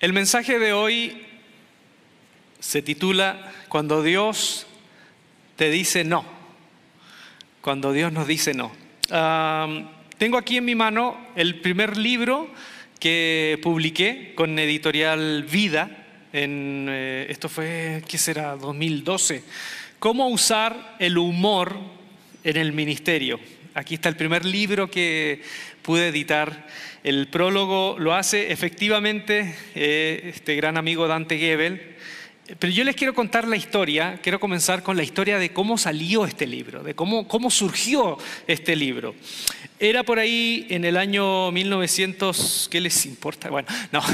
El mensaje de hoy se titula Cuando Dios te dice no. Cuando Dios nos dice no. tengo aquí en mi mano el primer libro que publiqué con editorial Vida. En, eh, esto fue, ¿qué será? 2012. Cómo usar el humor en el ministerio. Aquí está el primer libro que pude editar. El prólogo lo hace efectivamente eh, este gran amigo Dante Gebel. Pero yo les quiero contar la historia, quiero comenzar con la historia de cómo salió este libro, de cómo, cómo surgió este libro. Era por ahí en el año 1900, ¿qué les importa? Bueno, no.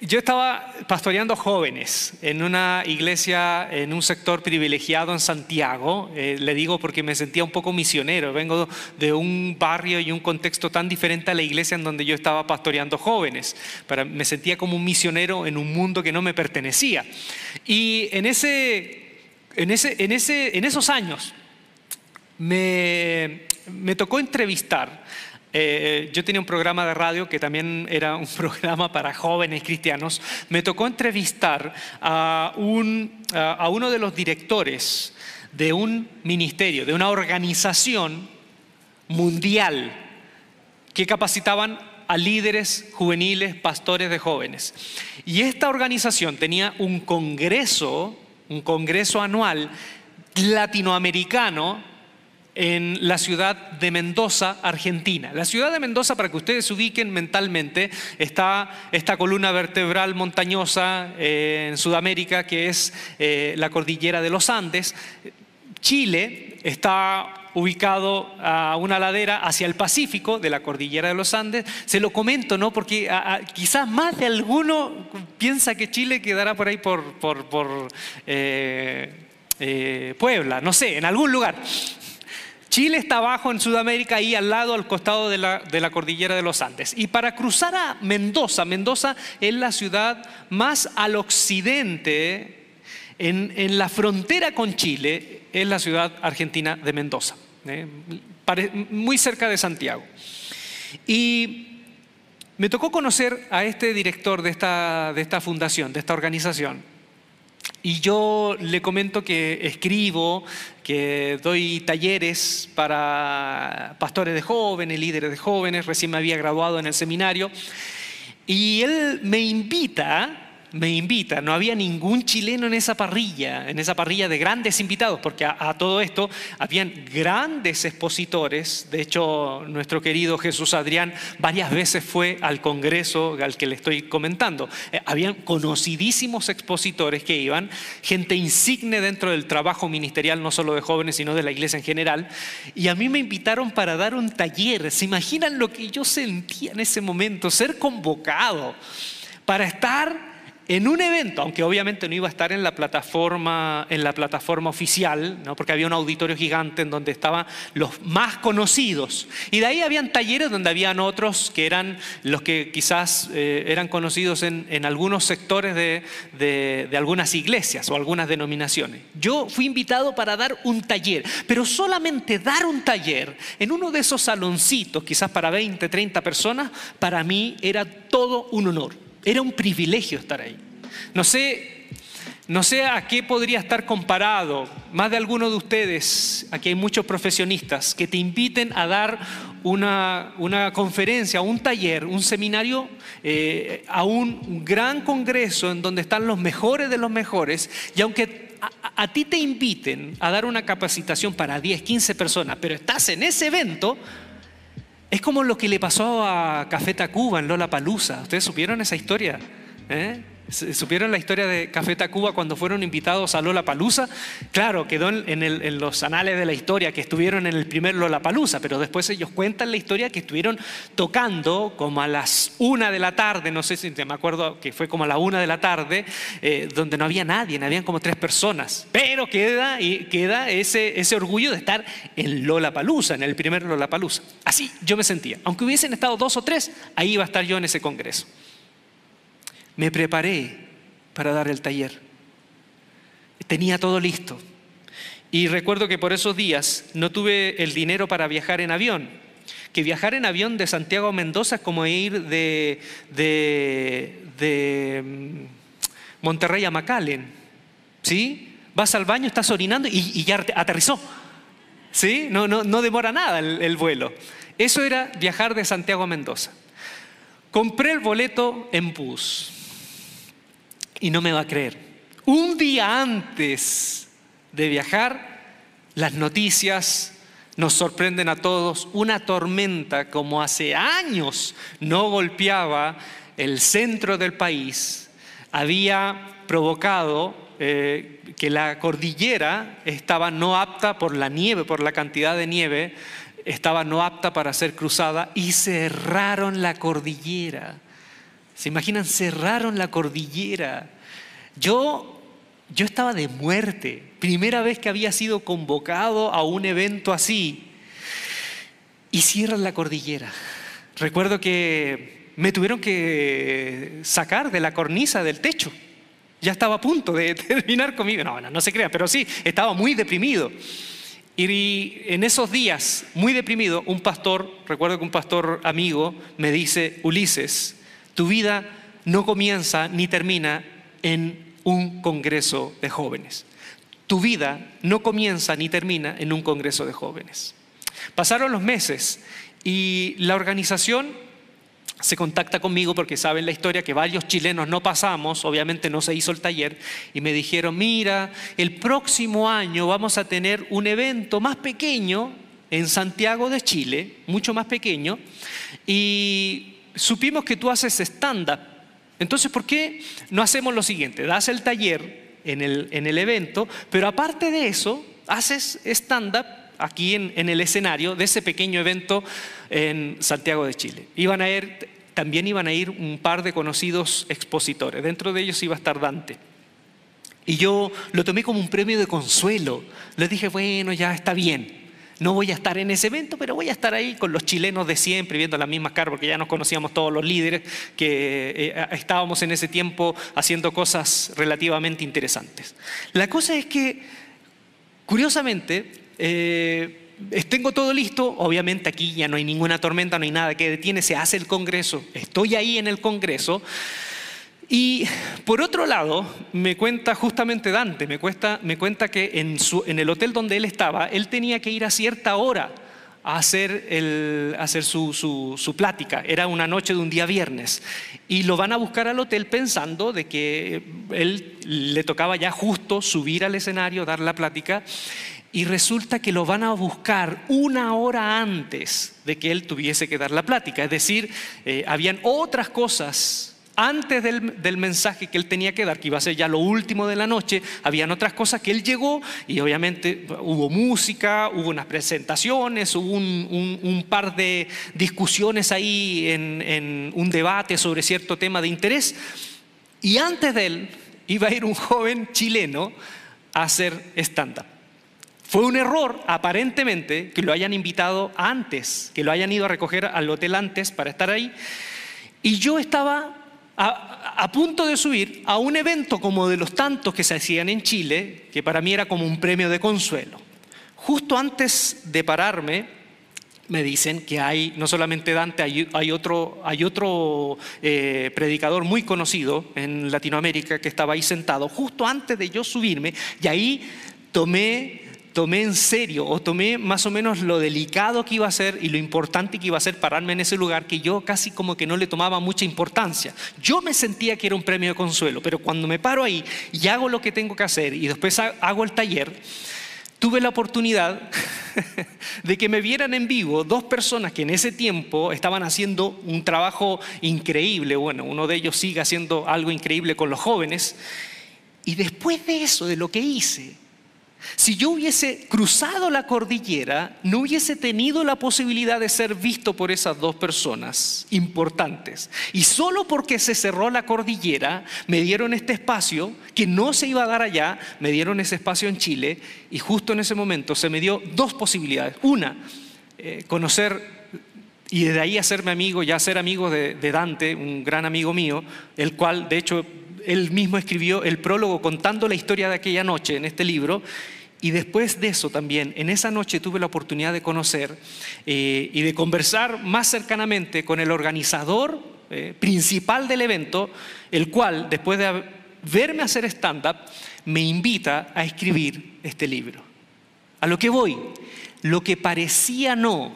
Yo estaba pastoreando jóvenes en una iglesia, en un sector privilegiado en Santiago. Eh, le digo porque me sentía un poco misionero. Vengo de un barrio y un contexto tan diferente a la iglesia en donde yo estaba pastoreando jóvenes. Para, me sentía como un misionero en un mundo que no me pertenecía. Y en, ese, en, ese, en, ese, en esos años me tocó entrevistar eh, yo tenía un programa de radio que también era un programa para jóvenes cristianos. Me tocó entrevistar a, a uno de los directores de un ministerio, de una organización mundial que capacitaban a líderes juveniles, pastores de jóvenes. Y esta organización tenía un congreso, un congreso anual latinoamericano en la ciudad de Mendoza, Argentina. La ciudad de Mendoza, para que ustedes se ubiquen mentalmente, está esta columna vertebral montañosa eh, en Sudamérica, que es eh, la cordillera de los Andes. Chile está ubicado a una ladera hacia el Pacífico de la cordillera de los Andes. Se lo comento, ¿no? Porque quizás más de alguno piensa que Chile quedará por ahí por, eh, Puebla, no sé, en algún lugar. Chile está abajo en Sudamérica, ahí al lado, al costado de la, cordillera de los Andes. Y para cruzar a Mendoza, Mendoza es la ciudad más al occidente, en, la frontera con Chile, es la ciudad argentina de Mendoza, ¿eh? muy cerca de Santiago. Y me tocó conocer a este director de esta, de esta fundación, de esta organización. Y yo le comento que escribo, que doy talleres para pastores de jóvenes, líderes de jóvenes, recién me había graduado en el seminario. Y él me invita me invita, no había ningún chileno en esa parrilla, en esa parrilla de grandes invitados, porque a, todo esto habían grandes expositores, de hecho nuestro querido Jesús Adrián varias veces fue al congreso al que le estoy comentando, eh, habían conocidísimos expositores que iban, gente insigne dentro del trabajo ministerial, no solo de jóvenes, sino de la iglesia en general, y a mí me invitaron para dar un taller, ¿se imaginan lo que yo sentía en ese momento? Ser convocado para estar en un evento, aunque obviamente no iba a estar en la plataforma, en la plataforma oficial, ¿no? porque había un auditorio gigante en donde estaban los más conocidos. Y de ahí habían talleres donde habían otros que eran los que quizás eh, eran conocidos en, algunos sectores de, de algunas iglesias o algunas denominaciones. Yo fui invitado para dar un taller, pero solamente dar un taller en uno de esos saloncitos, quizás para 20, 30 personas, para mí era todo un honor. Era un privilegio estar ahí. No sé, no sé a qué podría estar comparado. Más de alguno de ustedes, aquí hay muchos profesionistas, que te inviten a dar una, una conferencia, un taller, un seminario, eh, a un gran congreso en donde están los mejores de los mejores. Y aunque a, a, ti te inviten a dar una capacitación para 10, 15 personas, pero estás en ese evento, es como lo que le pasó a Café Tacuba en Lola Palusa. ¿Ustedes supieron esa historia? ¿Eh? ¿Supieron la historia de Café Tacuba cuando fueron invitados a Lola Palusa? Claro, quedó en, los anales de la historia que estuvieron en el primer Lola Palusa, pero después ellos cuentan la historia que estuvieron tocando como a las una de la tarde, no sé si me acuerdo que fue como a la una de la tarde, eh, donde no había nadie, habían como tres personas. Pero queda, queda ese, ese orgullo de estar en Lola Palusa, en el primer Lola Palusa. Así yo me sentía. Aunque hubiesen estado dos o tres, ahí iba a estar yo en ese congreso me preparé para dar el taller. Tenía todo listo. Y recuerdo que por esos días no tuve el dinero para viajar en avión. que viajar en avión de Santiago a Mendoza es como ir de, de, mm, Monterrey a McAllen. ¿Sí? Vas al baño, estás orinando y, ya aterrizó. ¿Sí? No, no, no demora nada el, el vuelo. Eso era viajar de Santiago a Mendoza. Compré el boleto en bus y no me va a creer. Un día antes de viajar, las noticias nos sorprenden a todos. Una tormenta como hace años no golpeaba el centro del país, había provocado eh, que la cordillera estaba no apta por la nieve, por la cantidad de nieve, estaba no apta para ser cruzada y cerraron la cordillera. ¿Se imaginan? Cerraron la cordillera. Yo, yo estaba de muerte, primera vez que había sido convocado a un evento así. Y cierran la cordillera. Recuerdo que me tuvieron que sacar de la cornisa del techo. Ya estaba a punto de terminar conmigo. No, no, no se crean, pero sí, estaba muy deprimido. Y en esos días, muy deprimido, un pastor, recuerdo que un pastor amigo me dice, Ulises, tu vida no comienza ni termina en un congreso de jóvenes. Tu vida no comienza ni termina en un congreso de jóvenes. Pasaron los meses y la organización se contacta conmigo porque saben la historia que varios chilenos no pasamos, obviamente no se hizo el taller, y me dijeron, mira, el próximo año vamos a tener un evento más pequeño en Santiago de Chile, mucho más pequeño, y supimos que tú haces stand-up. Entonces, ¿por qué no hacemos lo siguiente? Das el taller en el, en el evento, pero aparte de eso, haces stand-up aquí en, el escenario de ese pequeño evento en Santiago de Chile. Iban a ir, también iban a ir un par de conocidos expositores, dentro de ellos iba a estar Dante. Y yo lo tomé como un premio de consuelo. Les dije, bueno, ya está bien. No voy a estar en ese evento, pero voy a estar ahí con los chilenos de siempre, viendo las mismas caras, porque ya nos conocíamos todos los líderes, que eh, estábamos en ese tiempo haciendo cosas relativamente interesantes. La cosa es que, curiosamente, eh, tengo todo listo, obviamente aquí ya no hay ninguna tormenta, no hay nada que detiene, se hace el Congreso, estoy ahí en el Congreso. Y por otro lado, me cuenta justamente Dante, me, me cuenta que en, el hotel donde él estaba, él tenía que ir a cierta hora a hacer, el, hacer su, su, su, plática. Era una noche de un día viernes. Y lo van a buscar al hotel pensando de que él le tocaba ya justo subir al escenario, dar la plática y resulta que lo van a buscar una hora antes de que él tuviese que dar la plática. Es decir, eh, habían otras cosas antes del, mensaje que él tenía que dar, que iba a ser ya lo último de la noche, habían otras cosas que él llegó y obviamente hubo música, hubo unas presentaciones, hubo un, par de discusiones ahí en, en un debate sobre cierto tema de interés. Y antes de él iba a ir un joven chileno a hacer stand-up. Fue un error, aparentemente, que lo hayan invitado antes, que lo hayan ido a recoger al hotel antes para estar ahí. Y yo estaba a, punto de subir a un evento como de los tantos que se hacían en Chile, que para mí era como un premio de consuelo. Justo antes de pararme, me dicen que hay, no solamente Dante, hay, otro, hay otro eh, predicador muy conocido en Latinoamérica que estaba ahí sentado, justo antes de yo subirme, y ahí tomé tomé en serio o tomé más o menos lo delicado que iba a ser y lo importante que iba a ser pararme en ese lugar que yo casi como que no le tomaba mucha importancia. Yo me sentía que era un premio de consuelo, pero cuando me paro ahí y hago lo que tengo que hacer y después hago el taller, tuve la oportunidad de que me vieran en vivo dos personas que en ese tiempo estaban haciendo un trabajo increíble. Bueno, uno de ellos sigue haciendo algo increíble con los jóvenes. Y después de eso, de lo que hice, si yo hubiese cruzado la cordillera, no hubiese tenido la posibilidad de ser visto por esas dos personas importantes. Y solo porque se cerró la cordillera, me dieron este espacio que no se iba a dar allá, me dieron ese espacio en Chile y justo en ese momento se me dio dos posibilidades. Una, eh, conocer y desde ahí hacerme amigo, ya ser amigo de Dante, un gran amigo mío, el cual de hecho él mismo escribió el prólogo contando la historia de aquella noche en este libro Y después de eso también, en esa noche tuve la oportunidad de conocer eh, y de conversar más cercanamente con el organizador eh, principal del evento, el cual, después de verme hacer stand-up, me invita a escribir este libro. A lo que voy, lo que parecía no,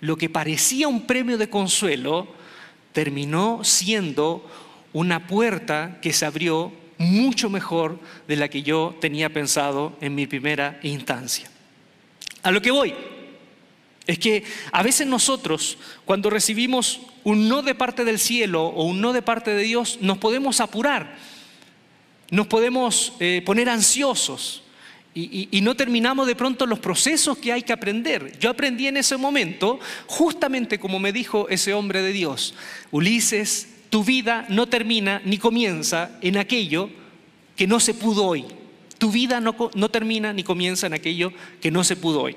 lo que parecía un premio de consuelo, terminó siendo una puerta que se abrió mucho mejor de la que yo tenía pensado en mi primera instancia. A lo que voy es que a veces nosotros, cuando recibimos un no de parte del cielo o un no de parte de Dios, nos podemos apurar, nos podemos eh, poner ansiosos y, y no terminamos de pronto los procesos que hay que aprender. Yo aprendí en ese momento, justamente como me dijo ese hombre de Dios, Ulises, tu vida no termina ni comienza en aquello que no se pudo hoy. Tu vida no, termina ni comienza en aquello que no se pudo hoy.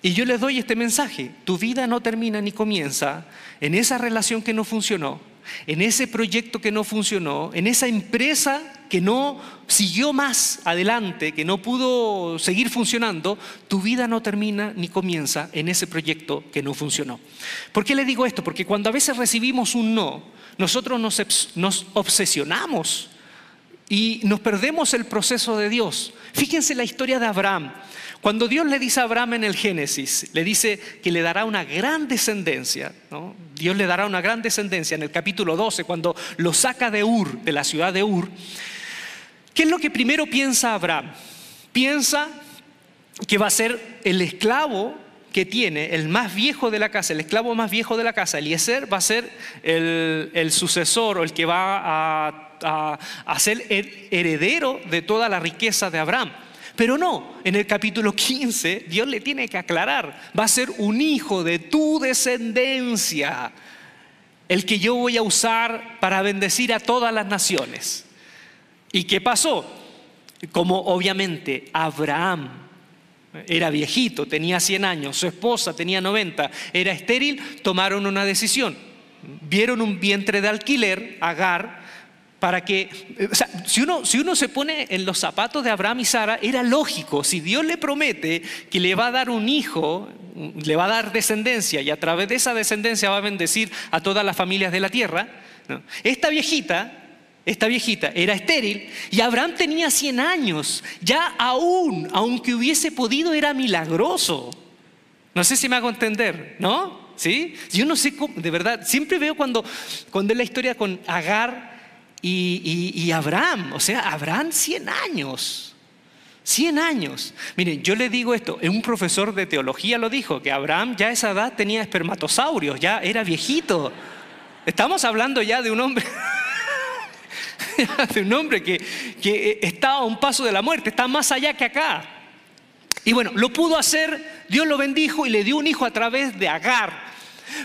Y yo les doy este mensaje, tu vida no termina ni comienza en esa relación que no funcionó, en ese proyecto que no funcionó, en esa empresa que no siguió más adelante, que no pudo seguir funcionando, tu vida no termina ni comienza en ese proyecto que no funcionó. ¿Por qué le digo esto? Porque cuando a veces recibimos un no, nosotros nos, obsesionamos y nos perdemos el proceso de Dios. Fíjense la historia de Abraham. Cuando Dios le dice a Abraham en el Génesis, le dice que le dará una gran descendencia, Dios le dará una gran descendencia en el capítulo 12, cuando lo saca de Ur, de la ciudad de Ur, ¿qué es lo que primero piensa Abraham? Piensa que va a ser el esclavo que tiene el más viejo de la casa, el esclavo más viejo de la casa, Eliezer, va a ser el, sucesor o el que va a, a, ser heredero de toda la riqueza de Abraham. Pero no, en el capítulo 15 Dios le tiene que aclarar, va a ser un hijo de tu descendencia, el que yo voy a usar para bendecir a todas las naciones. ¿Y qué pasó? Como obviamente Abraham era viejito, tenía 100 años, su esposa tenía 90, era estéril, tomaron una decisión. Vieron un vientre de alquiler, Agar, para que, sea, si uno, si uno se pone en los zapatos de Abraham y Sara, era lógico, si Dios le promete que le va a dar un hijo, le va a dar descendencia y a través de esa descendencia va a bendecir a todas las familias de la tierra, esta viejita esta viejita era estéril y Abraham tenía 100 años. Ya aún, aunque hubiese podido, era milagroso. No sé si me hago entender, ¿no? ¿Sí? Yo no sé cómo, de verdad, siempre veo cuando, cuando es la historia con Agar y, Abraham, o sea, Abraham 100 años. 100 años. Miren, yo le digo esto, un profesor de teología lo dijo, que Abraham ya a esa edad tenía espermatosaurios, ya era viejito. Estamos hablando ya de un hombre de un hombre que, que está a un paso de la muerte, está más allá que acá. Y bueno, lo pudo hacer, Dios lo bendijo y le dio un hijo a través de Agar.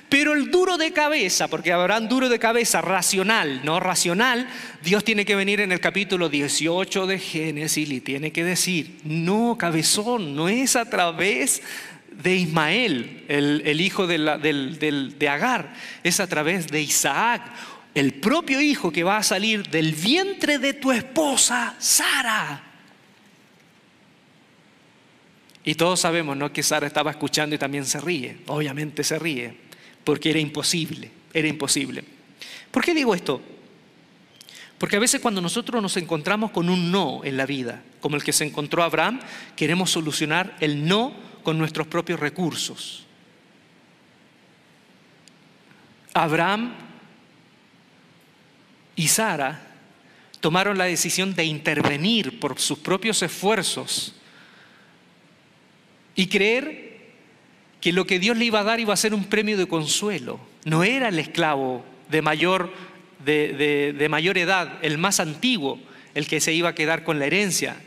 Pero el duro de cabeza, porque habrán duro de cabeza racional, no racional, Dios tiene que venir en el capítulo 18 de Génesis y tiene que decir, no, cabezón, no es a través de Ismael, el, hijo de Agar, es a través de Isaac, el propio hijo que va a salir del vientre de tu esposa, Sara. Y todos sabemos, ¿no? Que Sara estaba escuchando y también se ríe. Obviamente se ríe, porque era imposible, era imposible. ¿Por qué digo esto? Porque a veces cuando nosotros nos encontramos con un no en la vida, como el que se encontró Abraham, queremos solucionar el no con nuestros propios recursos. Abraham y Sara tomaron la decisión de intervenir por sus propios esfuerzos y creer que lo que Dios le iba a dar iba a ser un premio de consuelo. No era el esclavo de mayor, de, mayor edad, el más antiguo, el que se iba a quedar con la herencia,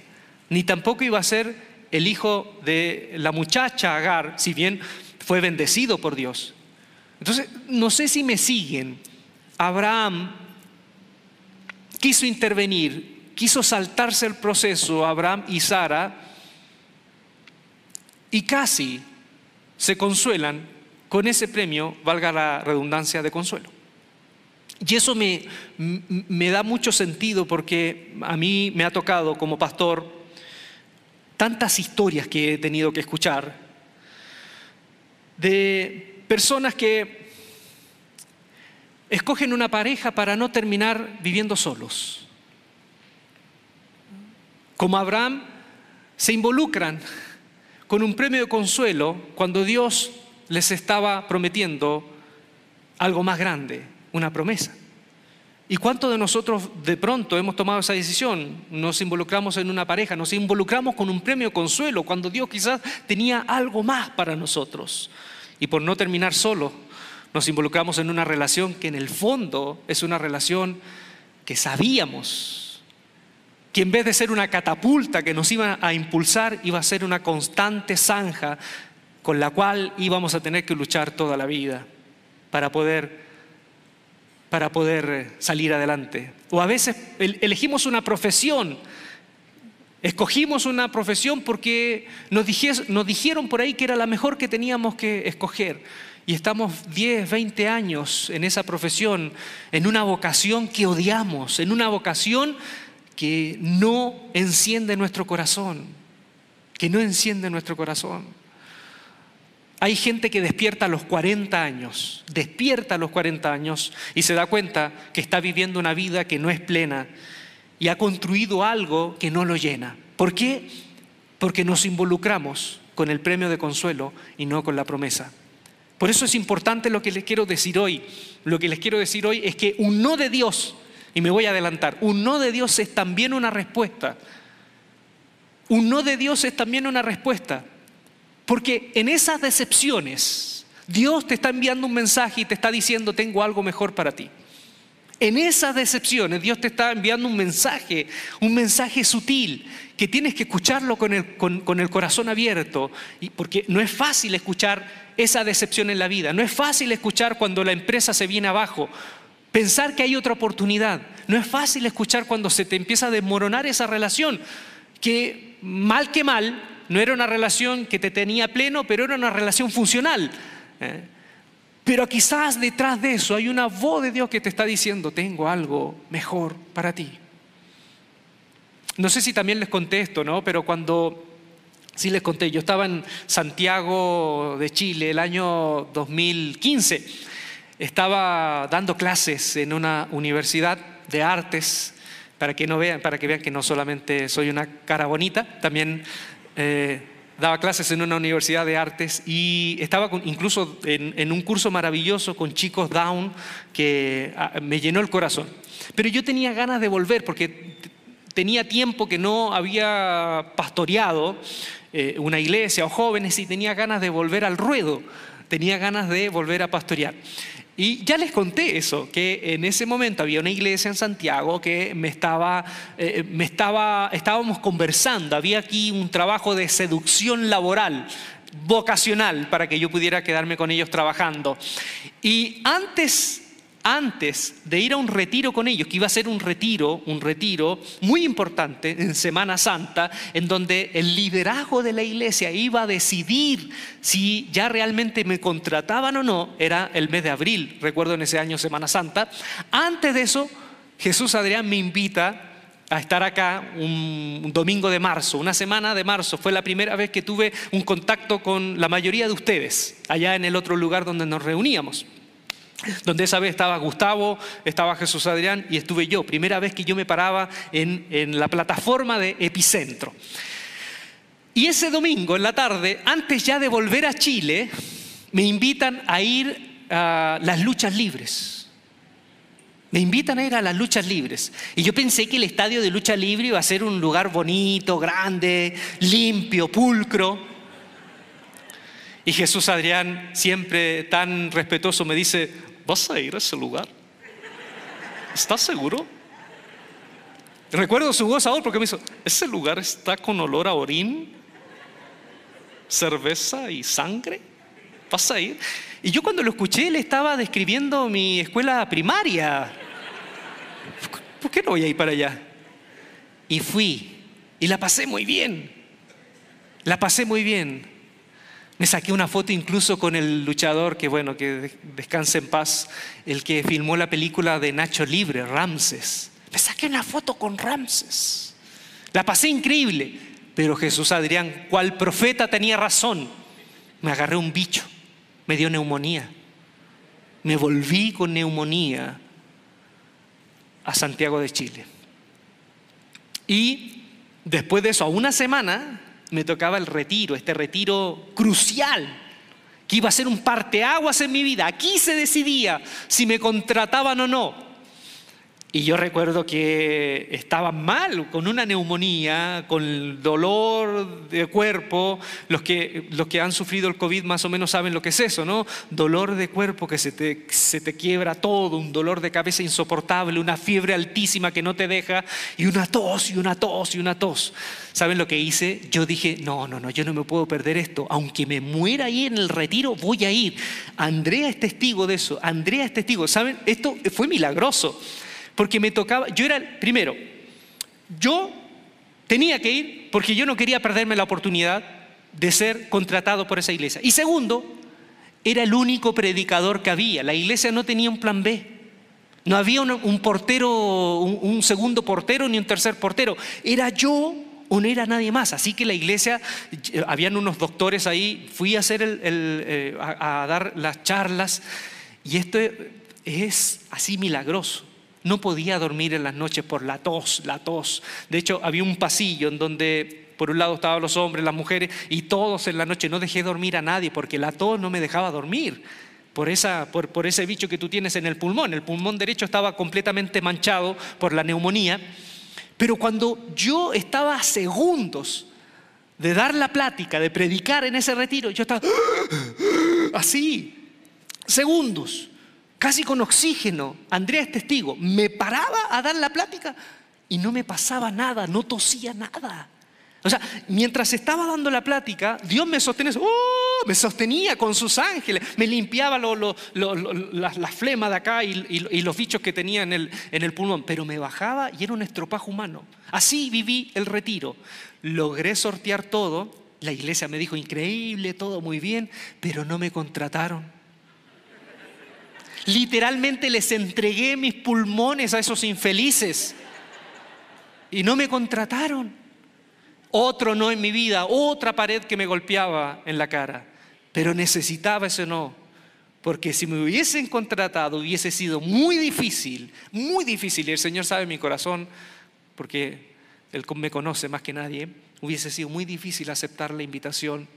ni tampoco iba a ser el hijo de la muchacha Agar, si bien fue bendecido por Dios. Entonces, no sé si me siguen. Abraham quiso intervenir, quiso saltarse el proceso Abraham y Sara y casi se consuelan con ese premio, valga la redundancia de consuelo. Y eso me, me da mucho sentido porque a mí me ha tocado como pastor tantas historias que he tenido que escuchar de personas que escogen una pareja para no terminar viviendo solos. Como Abraham, se involucran con un premio de consuelo cuando Dios les estaba prometiendo algo más grande, una promesa. ¿Y cuántos de nosotros de pronto hemos tomado esa decisión? Nos involucramos en una pareja, nos involucramos con un premio de consuelo cuando Dios quizás tenía algo más para nosotros. Y por no terminar solo, nos involucramos en una relación que en el fondo es una relación que sabíamos que en vez de ser una catapulta que nos iba a impulsar, iba a ser una constante zanja con la cual íbamos a tener que luchar toda la vida para poder para poder eh, salir adelante. O a veces elegimos una profesión, escogimos una profesión porque nos, nos dijeron por ahí que era la mejor que teníamos que escoger. Y estamos 10, 20 años en esa profesión, en una vocación que odiamos, en una vocación que no enciende nuestro corazón, que no enciende nuestro corazón. Hay gente que despierta a los 40 años, despierta a los 40 años y se da cuenta que está viviendo una vida que no es plena y ha construido algo que no lo llena. ¿Por qué? Porque nos involucramos con el premio de consuelo y no con la promesa. Por eso es importante lo que les quiero decir hoy. Lo que les quiero decir hoy es que un no de Dios, y me voy a adelantar, un no de Dios es también una respuesta. Un no de Dios es también una respuesta. Porque en esas decepciones, Dios te está enviando un mensaje y te está diciendo, tengo algo mejor para ti. En esas decepciones, Dios te está enviando un mensaje, un mensaje sutil, que tienes que escucharlo con el, corazón abierto, y porque no es fácil escuchar esa decepción en la vida, no es fácil escuchar cuando la empresa se viene abajo, pensar que hay otra oportunidad, no es fácil escuchar cuando se te empieza a desmoronar esa relación, que mal que mal, no era una relación que te tenía pleno, pero era una relación funcional. ¿eh? Pero quizás detrás de eso hay una voz de Dios que te está diciendo, tengo algo mejor para ti. No sé si también les conté esto, ¿no? Pero cuando, sí les conté, yo estaba en Santiago de Chile el año 2015. Estaba dando clases en una universidad de artes para que no vean, para que vean que no solamente soy una cara bonita, también eh, daba clases en una universidad de artes y estaba incluso en, un curso maravilloso con chicos down que ah, me llenó el corazón. Pero yo tenía ganas de volver porque tenía tiempo que no había pastoreado eh, una iglesia o jóvenes y tenía ganas de volver al ruedo, tenía ganas de volver a pastorear. Y ya les conté eso, que en ese momento había una iglesia en Santiago que me estaba, eh, me estaba, estábamos conversando, había aquí un trabajo de seducción laboral, vocacional, para que yo pudiera quedarme con ellos trabajando. Y antes antes de ir a un retiro con ellos, que iba a ser un retiro, un retiro muy importante en Semana Santa, en donde el liderazgo de la iglesia iba a decidir si ya realmente me contrataban o no, era el mes de abril, recuerdo en ese año Semana Santa. Antes de eso, Jesús Adrián me invita a estar acá un, domingo de marzo, una semana de marzo. Fue la primera vez que tuve un contacto con la mayoría de ustedes, allá en el otro lugar donde nos reuníamos donde esa vez estaba Gustavo, estaba Jesús Adrián y estuve yo, primera vez que yo me paraba en, la plataforma de Epicentro. Y ese domingo en la tarde, antes ya de volver a Chile, me invitan a ir a las luchas libres. Me invitan a ir a las luchas libres. Y yo pensé que el estadio de lucha libre iba a ser un lugar bonito, grande, limpio, pulcro. Y Jesús Adrián, siempre tan respetuoso, me dice, ¿Vas a ir a ese lugar? ¿Estás seguro? Recuerdo su voz ahora porque me dijo, ¿ese lugar está con olor a orín, cerveza y sangre? ¿Vas a ir? Y yo cuando lo escuché, le estaba describiendo mi escuela primaria. ¿Por qué no voy a ir para allá? Y fui. Y la pasé muy bien. La pasé muy bien. Me saqué una foto incluso con el luchador, que bueno, que descanse en paz, el que filmó la película de Nacho Libre, Ramses. Me saqué una foto con Ramses. La pasé increíble, Pero Jesús Adrián, ¿cuál profeta tenía razón? Me agarré un bicho, me dio neumonía. Me volví con neumonía a Santiago de Chile. Y después de eso, a una semana, me tocaba el retiro, este retiro crucial, que iba a ser un parteaguas en mi vida. Aquí se decidía si me contrataban o no. Y yo recuerdo que estaba mal, con una neumonía, con dolor de cuerpo. Los que, los que han sufrido el COVID más o menos saben lo que es eso, ¿no? Dolor de cuerpo que se te, se te quiebra todo, un dolor de cabeza insoportable, una fiebre altísima que no te deja, y una tos, y una tos, y una tos. ¿Saben lo que hice? Yo dije, no, no, no, yo no me puedo perder esto. Aunque me muera ahí en el retiro, voy a ir. Andrea es testigo de eso. Andrea es testigo. ¿Saben? Esto fue milagroso porque me tocaba, yo era, primero, yo tenía que ir porque yo no quería perderme la oportunidad de ser contratado por esa iglesia. Y segundo, era el único predicador que había. La iglesia no tenía un plan B. No había un, portero, un, segundo portero ni un tercer portero. Era yo o no era nadie más. Así que la iglesia, eh, habían unos doctores ahí, fui a, hacer el, eh, a dar las charlas y esto es así milagroso. No podía dormir en las noches por la tos, la tos. De hecho, había un pasillo en donde por un lado estaban los hombres, las mujeres, y todos en la noche no dejé dormir a nadie porque la tos no me dejaba dormir. Por, esa, por, ese bicho que tú tienes en el pulmón. El pulmón derecho estaba completamente manchado por la neumonía. Pero cuando yo estaba segundos de dar la plática, de predicar en ese retiro, yo estaba así, segundos casi con oxígeno, Andrea es testigo, me paraba a dar la plática y no me pasaba nada, no tosía nada. O sea, mientras estaba dando la plática, Dios me sostenía, ¡oh! me sostenía con sus ángeles, me limpiaba las flemas de acá y, los bichos que tenía en el, en el pulmón, pero me bajaba y era un estropajo humano. Así viví el retiro. Logré sortear todo, la iglesia me dijo, increíble, todo muy bien, pero no me contrataron. Literalmente les entregué mis pulmones a esos infelices y no me contrataron. Otro no en mi vida, otra pared que me golpeaba en la cara, pero necesitaba ese no, porque si me hubiesen contratado hubiese sido muy difícil, muy difícil, y el Señor sabe mi corazón, porque Él me conoce más que nadie, hubiese sido muy difícil aceptar la invitación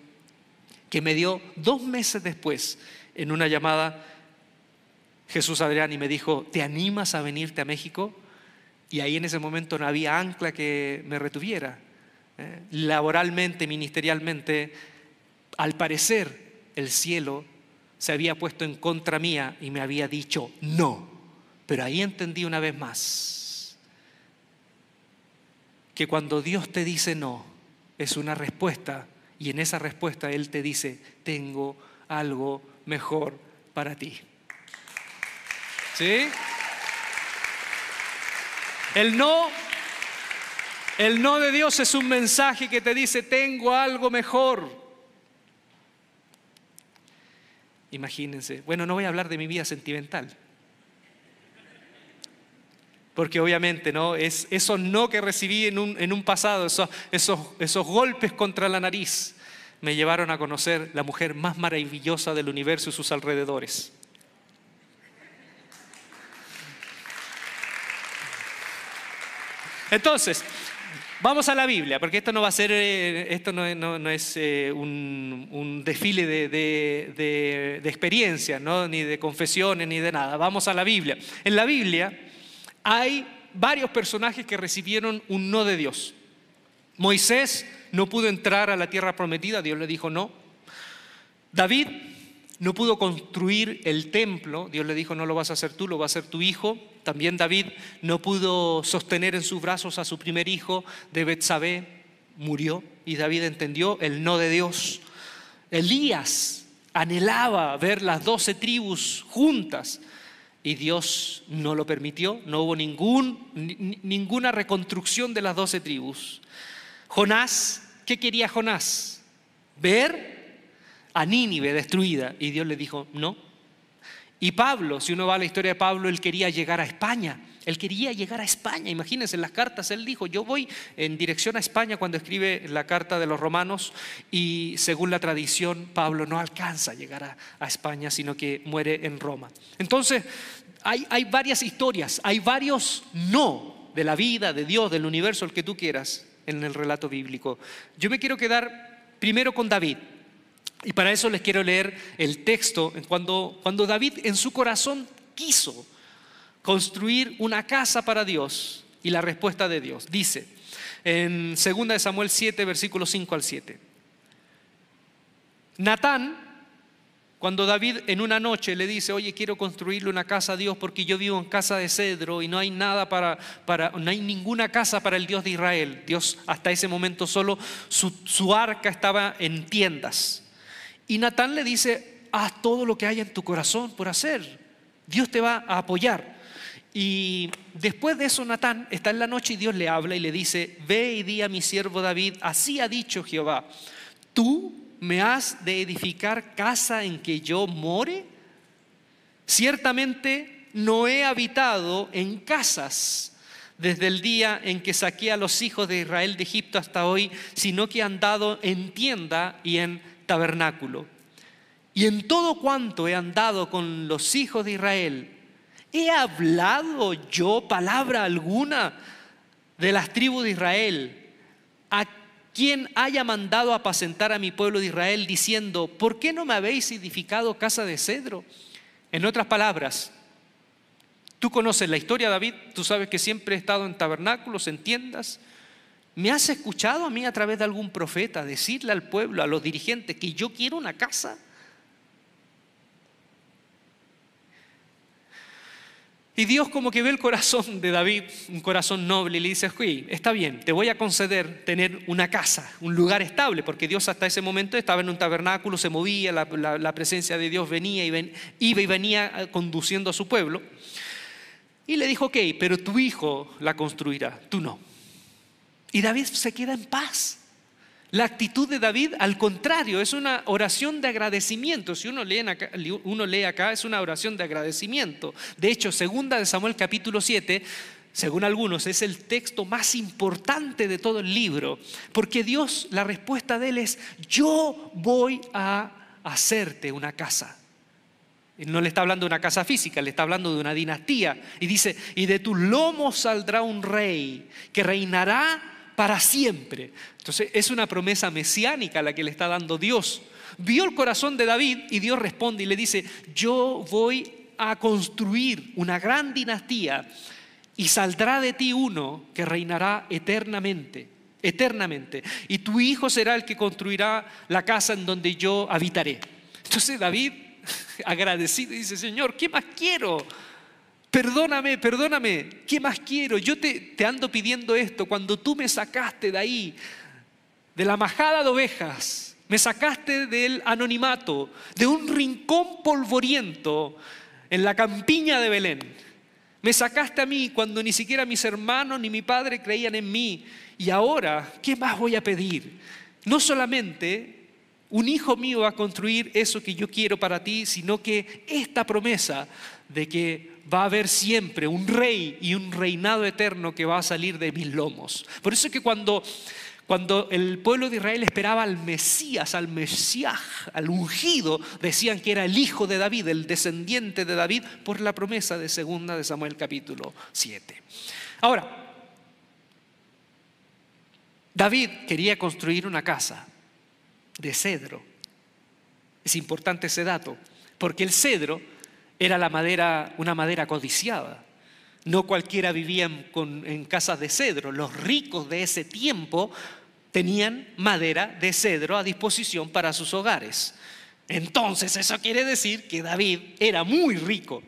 que me dio dos meses después en una llamada Jesús Adrián y me dijo, ¿te animas a venirte a México? Y ahí en ese momento no había ancla que me retuviera. ¿eh? laboralmente, ministerialmente, al parecer el cielo se había puesto en contra mía y me había dicho no. Pero ahí entendí una vez más que cuando Dios te dice no, es una respuesta y en esa respuesta Él te dice, tengo algo mejor para ti. ¿Sí? El no, el no de Dios es un mensaje que te dice, tengo algo mejor. Imagínense. Bueno, no voy a hablar de mi vida sentimental. Porque obviamente, ¿no? Es esos no que recibí en un, en un pasado, esos, esos, esos golpes contra la nariz, me llevaron a conocer la mujer más maravillosa del universo y sus alrededores. Entonces, vamos a la Biblia, porque esto no va a ser, eh, esto no, es eh, un, desfile de, experiencias, ni de confesiones, ni de nada. Vamos a la Biblia. En la Biblia hay varios personajes que recibieron un no de Dios. Moisés no pudo entrar a la tierra prometida, Dios le dijo no. David no pudo construir el templo, Dios le dijo no lo vas a hacer tú, lo va a hacer tu hijo. También David no pudo sostener en sus brazos a su primer hijo de Betsabé, murió y David entendió el no de Dios. Elías anhelaba ver las doce tribus juntas y Dios no lo permitió, no hubo ninguna reconstrucción de las doce tribus. Jonás, ¿qué quería Jonás? Ver a Nínive destruida y Dios le dijo, no, Y Pablo, si uno va a la historia de Pablo, él quería llegar a España. Él quería llegar a España. Imagínense, en las cartas él dijo, yo voy en dirección a España cuando escribe la carta de los romanos y según la tradición, Pablo no alcanza a llegar a, España, sino que muere en Roma. Entonces, hay, hay varias historias, hay varios no de la vida, de Dios, del universo, el que tú quieras, en el relato bíblico. Yo me quiero quedar primero con David. Y para eso les quiero leer el texto cuando, cuando David en su corazón quiso construir una casa para Dios y la respuesta de Dios. Dice en 2 Samuel 7, versículos 5 al 7. Natán, cuando David en una noche le dice, oye, quiero construirle una casa a Dios porque yo vivo en casa de cedro y no hay nada para, para no hay ninguna casa para el Dios de Israel. Dios hasta ese momento solo su, su arca estaba en tiendas. Y Natán le dice, haz todo lo que haya en tu corazón por hacer. Dios te va a apoyar. Y después de eso Natán está en la noche y Dios le habla y le dice, ve y di a mi siervo David, así ha dicho Jehová, tú me has de edificar casa en que yo more. Ciertamente no he habitado en casas desde el día en que saqué a los hijos de Israel de Egipto hasta hoy, sino que he andado en tienda y en tabernáculo. Y en todo cuanto he andado con los hijos de Israel, ¿He hablado yo palabra alguna de las tribus de Israel a quien haya mandado apacentar a mi pueblo de Israel diciendo, ¿por qué no me habéis edificado casa de cedro? En otras palabras, tú conoces la historia, David, tú sabes que siempre he estado en tabernáculos, en tiendas. ¿Me has escuchado a mí a través de algún profeta decirle al pueblo, a los dirigentes, que yo quiero una casa? Y Dios como que ve el corazón de David, un corazón noble, y le dice, oye, está bien, te voy a conceder tener una casa, un lugar estable, porque Dios hasta ese momento estaba en un tabernáculo, se movía, la, presencia de Dios venía y iba y venía eh, conduciendo a su pueblo. Y le dijo, ok, pero tu hijo la construirá, tú no. Y David se queda en paz. La actitud de David, al contrario, es una oración de agradecimiento. Si uno lee, acá, uno lee acá, es una oración de agradecimiento. De hecho, segunda de Samuel capítulo 7, según algunos, es el texto más importante de todo el libro, porque Dios, la respuesta de él es, yo voy a hacerte una casa. No le está hablando de una casa física, le está hablando de una dinastía. Y dice, y de tu lomo saldrá un rey que reinará para siempre. Entonces es una promesa mesiánica la que le está dando Dios. Vio el corazón de David y Dios responde y le dice, yo voy a construir una gran dinastía y saldrá de ti uno que reinará eternamente, eternamente. Y tu hijo será el que construirá la casa en donde yo habitaré. Entonces David, agradecido, dice, Señor, ¿qué más quiero? Perdóname, perdóname, ¿qué más quiero? Yo te, ando pidiendo esto cuando tú me sacaste de ahí, de la majada de ovejas, me sacaste del anonimato, de un rincón polvoriento en la campiña de Belén. Me sacaste a mí cuando ni siquiera mis hermanos ni mi padre creían en mí. Y ahora, ¿qué más voy a pedir? No solamente un hijo mío va a construir eso que yo quiero para ti, sino que esta promesa de que va a haber siempre un rey y un reinado eterno que va a salir de mis lomos. Por eso es que cuando, cuando el pueblo de Israel esperaba al Mesías, al Mesías, al ungido, decían que era el hijo de David, el descendiente de David, por la promesa de segunda de Samuel capítulo 7. Ahora, David quería construir una casa de cedro. Es importante ese dato, porque el cedro era la madera, una madera codiciada. No cualquiera vivía en, en casas de cedro. Los ricos de ese tiempo tenían madera de cedro a disposición para sus hogares. Entonces eso quiere decir que David era muy rico.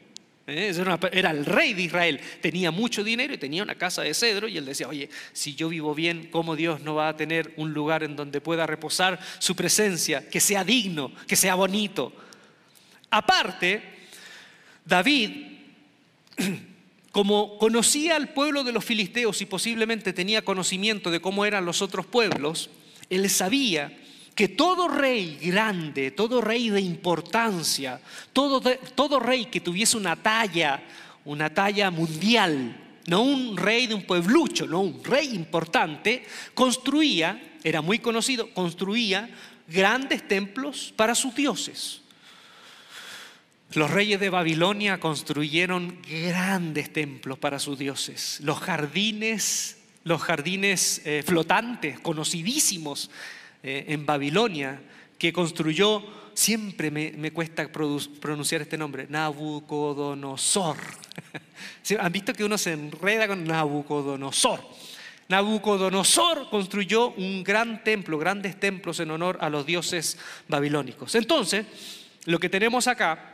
¿eh? Era el rey de Israel, tenía mucho dinero y tenía una casa de cedro y él decía, oye, si yo vivo bien, ¿cómo Dios no va a tener un lugar en donde pueda reposar su presencia, que sea digno, que sea bonito? Aparte, David, como conocía al pueblo de los filisteos y posiblemente tenía conocimiento de cómo eran los otros pueblos, él sabía que todo rey grande, todo rey de importancia, todo, todo rey que tuviese una talla, una talla mundial, no un rey de un pueblucho, no un rey importante, construía, era muy conocido, construía grandes templos para sus dioses. Los reyes de Babilonia construyeron grandes templos para sus dioses. Los jardines, los jardines eh, flotantes, conocidísimos eh, en Babilonia, que construyó, siempre me, cuesta pronunciar este nombre, Nabucodonosor. ¿Han visto que uno se enreda con Nabucodonosor? Nabucodonosor construyó un gran templo, grandes templos en honor a los dioses babilónicos. Entonces, lo que tenemos acá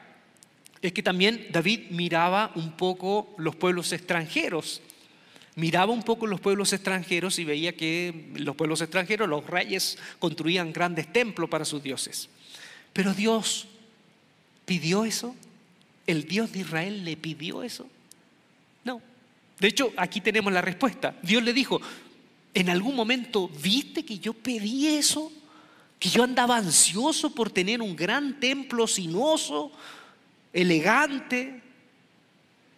es que también David miraba un poco los pueblos extranjeros. Miraba un poco los pueblos extranjeros y veía que los pueblos extranjeros, los reyes, construían grandes templos para sus dioses. Pero Dios pidió eso. ¿El Dios de Israel le pidió eso? No. De hecho, aquí tenemos la respuesta. Dios le dijo, ¿en algún momento viste que yo pedí eso? Que yo andaba ansioso por tener un gran templo sinuoso, elegante,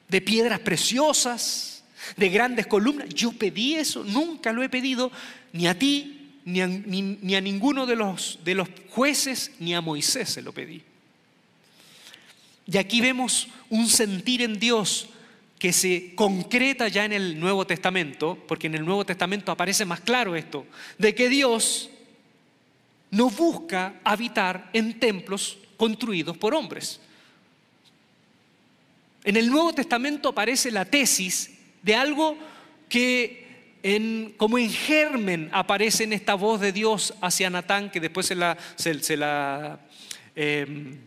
de piedras preciosas, de grandes columnas. Yo pedí eso, nunca lo he pedido ni a ti, ni a, ni, a ninguno de los, de los jueces, ni a Moisés se lo pedí. Y aquí vemos un sentir en Dios que se concreta ya en el Nuevo Testamento, porque en el Nuevo Testamento aparece más claro esto, de que Dios no busca habitar en templos construidos por hombres. En el Nuevo Testamento aparece la tesis de algo que como en germen aparece en esta voz de Dios hacia Natán, que después se la, se, la, em,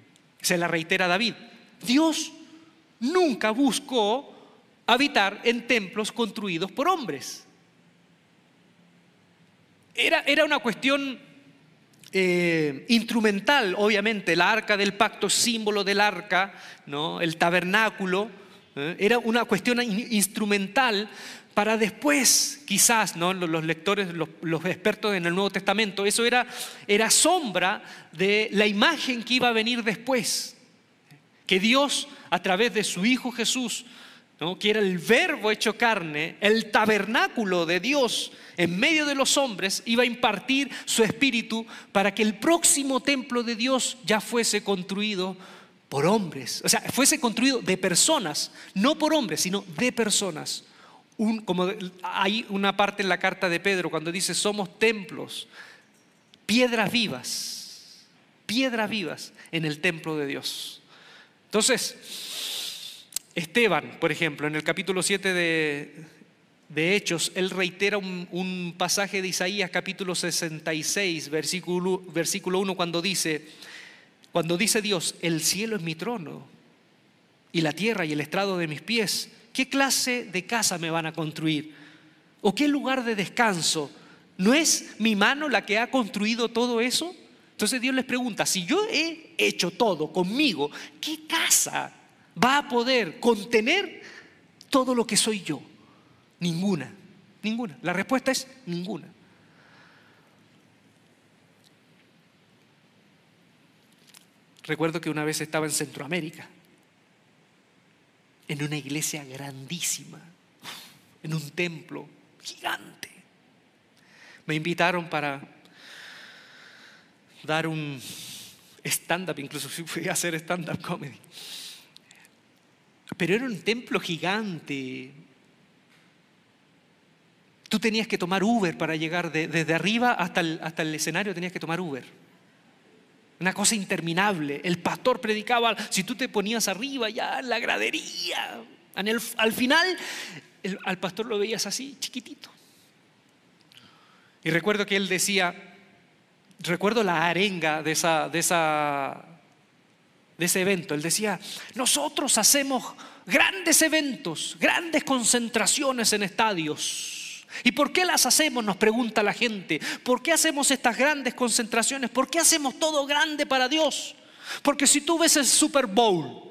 se la reitera David. Dios nunca buscó habitar en templos construidos por hombres. Era, era una cuestión eh, instrumental, obviamente, la arca del pacto, símbolo del arca, ¿no? el tabernáculo, ¿eh? era una cuestión instrumental para después, quizás, ¿no? los, lectores, los, expertos en el Nuevo Testamento, eso era, era sombra de la imagen que iba a venir después, que Dios, a través de su Hijo Jesús, ¿no? que era el verbo hecho carne, el tabernáculo de Dios, en medio de los hombres, iba a impartir su espíritu para que el próximo templo de Dios ya fuese construido por hombres. O sea, fuese construido de personas, no por hombres, sino de personas. como hay una parte en la carta de Pedro cuando dice, somos templos, piedras vivas, piedras vivas en el templo de Dios. Entonces, Esteban, por ejemplo, en el capítulo 7 de, de Hechos, él reitera un, pasaje de Isaías capítulo 66, versículo, versículo 1, cuando dice, cuando dice Dios, el cielo es mi trono y la tierra y el estrado de mis pies, ¿qué clase de casa me van a construir? ¿O qué lugar de descanso? ¿No es mi mano la que ha construido todo eso? Entonces Dios les pregunta, si yo he hecho todo conmigo, ¿qué casa va a poder contener todo lo que soy yo? Ninguna, ninguna. La respuesta es ninguna. Recuerdo que una vez estaba en Centroamérica, en una iglesia grandísima, en un templo gigante. Me invitaron para dar un stand-up, incluso fui a hacer stand-up comedy. Pero era un templo gigante, Tú tenías que tomar Uber para llegar desde arriba hasta el, hasta el escenario, tenías que tomar Uber. Una cosa interminable. El pastor predicaba, si tú te ponías arriba ya en la gradería, al final al pastor lo veías así, chiquitito. Y recuerdo que él decía, recuerdo la arenga de, esa, de, esa, de ese evento, él decía, nosotros hacemos grandes eventos, grandes concentraciones en estadios ¿Y por qué las hacemos? Nos pregunta la gente. ¿Por qué hacemos estas grandes concentraciones? ¿Por qué hacemos todo grande para Dios? Porque si tú ves el Super Bowl,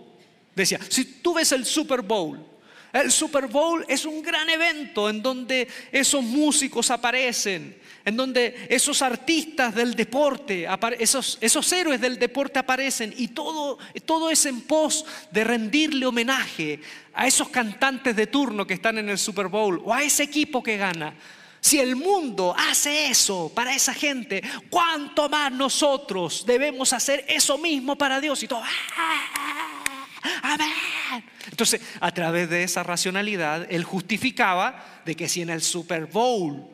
decía, si tú ves el Super Bowl, El Super Bowl es un gran evento en donde esos músicos aparecen, en donde esos artistas del deporte, esos, esos héroes del deporte aparecen y todo, todo es en pos de rendirle homenaje a esos cantantes de turno que están en el Super Bowl o a ese equipo que gana. Si el mundo hace eso para esa gente, ¿cuánto más nosotros debemos hacer eso mismo para Dios? Y todo, ¡ah! amén. Entonces, a través de esa racionalidad, él justificaba de que si en el Super Bowl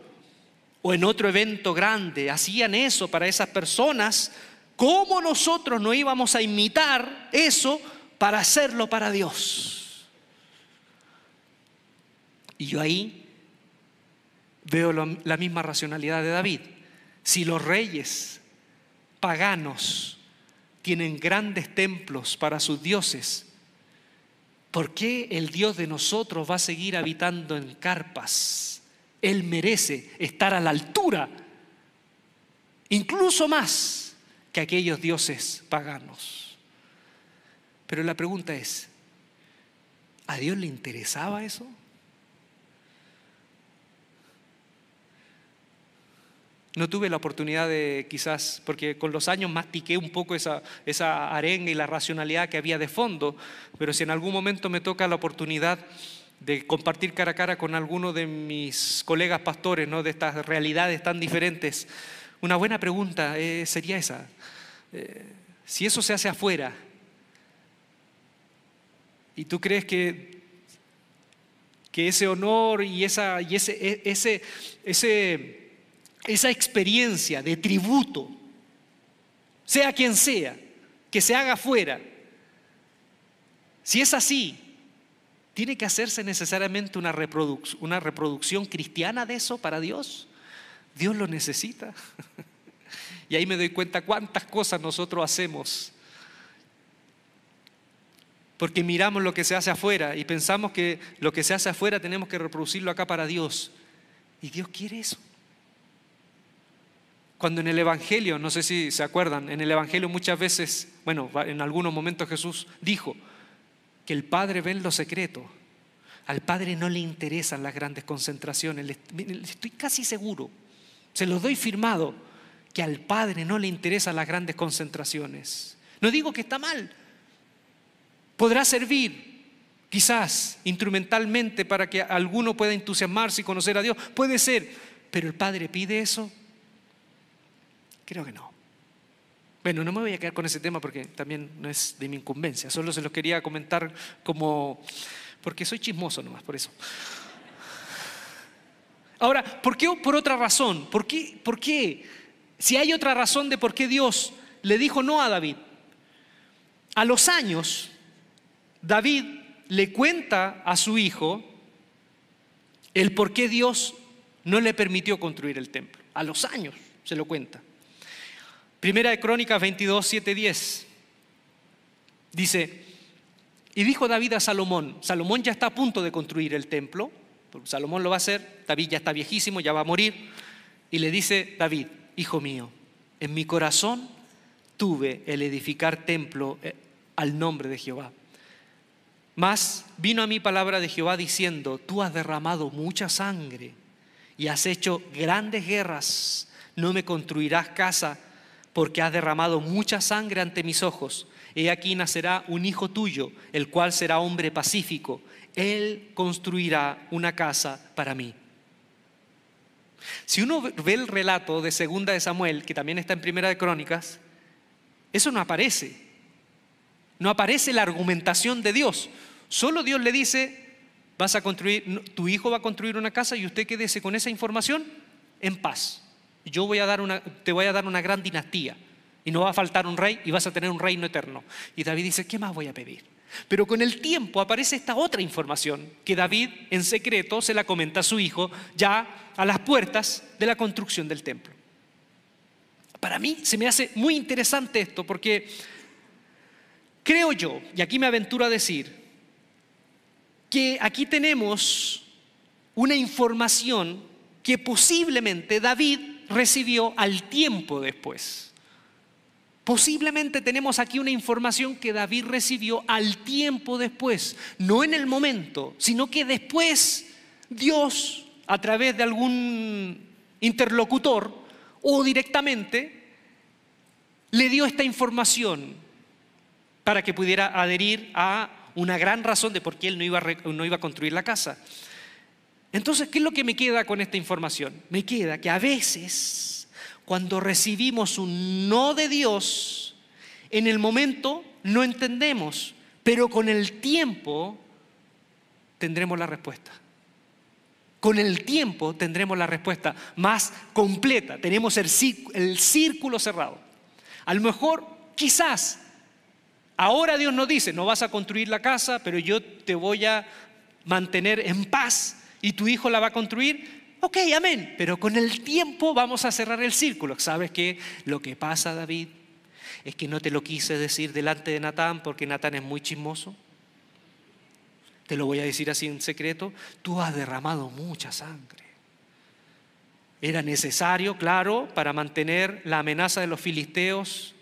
o en otro evento grande hacían eso para esas personas, ¿cómo nosotros no íbamos a imitar eso para hacerlo para Dios? Y yo ahí veo la misma racionalidad de David. Si los reyes paganos tienen grandes templos para sus dioses, ¿por qué el Dios de nosotros va a seguir habitando en carpas? Él merece estar a la altura, incluso más que aquellos dioses paganos. Pero la pregunta es, ¿a Dios le interesaba eso? No tuve la oportunidad de quizás, porque con los años mastiqué un poco esa, esa arenga y la racionalidad que había de fondo, pero si en algún momento me toca la oportunidad de compartir cara a cara con alguno de mis colegas pastores, ¿no? de estas realidades tan diferentes, una buena pregunta eh, sería esa. Eh, si eso se hace afuera, y tú crees que, que ese honor y, esa, y ese, e, ese, ese esa experiencia de tributo, sea quien sea, que se haga fuera, si es así, ¿tiene que hacerse necesariamente una, reproducción cristiana de eso para Dios? Dios lo necesita. y ahí me doy cuenta cuántas cosas nosotros hacemos. Porque miramos lo que se hace afuera y pensamos que lo que se hace afuera tenemos que reproducirlo acá para Dios. Y Dios quiere eso. Cuando en el Evangelio, no sé si se acuerdan, en el Evangelio muchas veces, bueno, en algunos momentos Jesús dijo que el Padre ve en lo secreto. Al Padre no le interesan las grandes concentraciones. Estoy casi seguro, se los doy firmado, que al Padre no le interesan las grandes concentraciones. No digo que está mal. Podrá servir, quizás, instrumentalmente para que alguno pueda entusiasmarse y conocer a Dios. Puede ser, pero el Padre pide eso. Creo que no. Bueno, no me voy a quedar con ese tema porque también no es de mi incumbencia, solo se los quería comentar como, porque soy chismoso nomás, por eso. Ahora, ¿por qué por otra razón? ¿Por qué, ¿Por qué? Si hay otra razón de por qué Dios le dijo no a David. A los años, David le cuenta a su hijo el por qué Dios no le permitió construir el templo. A los años se lo cuenta. Primera de Crónicas 22, 7, 10. Dice, y dijo David a Salomón, Salomón ya está a punto de construir el templo, Salomón lo va a hacer, David ya está viejísimo, ya va a morir, y le dice David, hijo mío, en mi corazón tuve el edificar templo eh, al nombre de Jehová. Mas vino a mí palabra de Jehová diciendo, tú has derramado mucha sangre y has hecho grandes guerras, no me construirás casa porque has derramado mucha sangre ante mis ojos. He aquí nacerá un hijo tuyo, el cual será hombre pacífico. Él construirá una casa para mí. Si uno ve el relato de Segunda de Samuel, que también está en Primera de Crónicas, eso no aparece. No aparece la argumentación de Dios. Solo Dios le dice, vas a construir, tu hijo va a construir una casa y usted quédese con esa información en paz yo te voy a dar una gran dinastía y no va a faltar un rey y vas a tener un reino eterno. Y David dice, ¿qué más voy a pedir? Pero con el tiempo aparece esta otra información que David en secreto se la comenta a su hijo ya a las puertas de la construcción del templo. Para mí se me hace muy interesante esto porque creo yo, y aquí me aventuro a decir, que aquí tenemos una información que posiblemente David recibió al tiempo después. Posiblemente tenemos aquí una información que David recibió al tiempo después, no en el momento, sino que después Dios, a través de algún interlocutor o directamente, le dio esta información para que pudiera adherir a una gran razón de por qué él no iba, a, construir la casa. Entonces, ¿qué es lo que me queda con esta información? Me queda que a veces, cuando recibimos un no de Dios, en el momento no entendemos, pero con el tiempo tendremos la respuesta. Con el tiempo tendremos la respuesta más completa. Tenemos el, círculo cerrado. A lo mejor, quizás, ahora Dios nos dice, no vas a construir la casa, pero yo te voy a mantener en paz y tu hijo la va a construir. Ok, amén. Pero con el tiempo vamos a cerrar el círculo. ¿Sabes qué? Lo que pasa, David, es que no te lo quise decir delante de Natán porque Natán es muy chismoso. Te lo voy a decir así en secreto. Tú has derramado mucha sangre. Era necesario, claro, para mantener la amenaza de los filisteos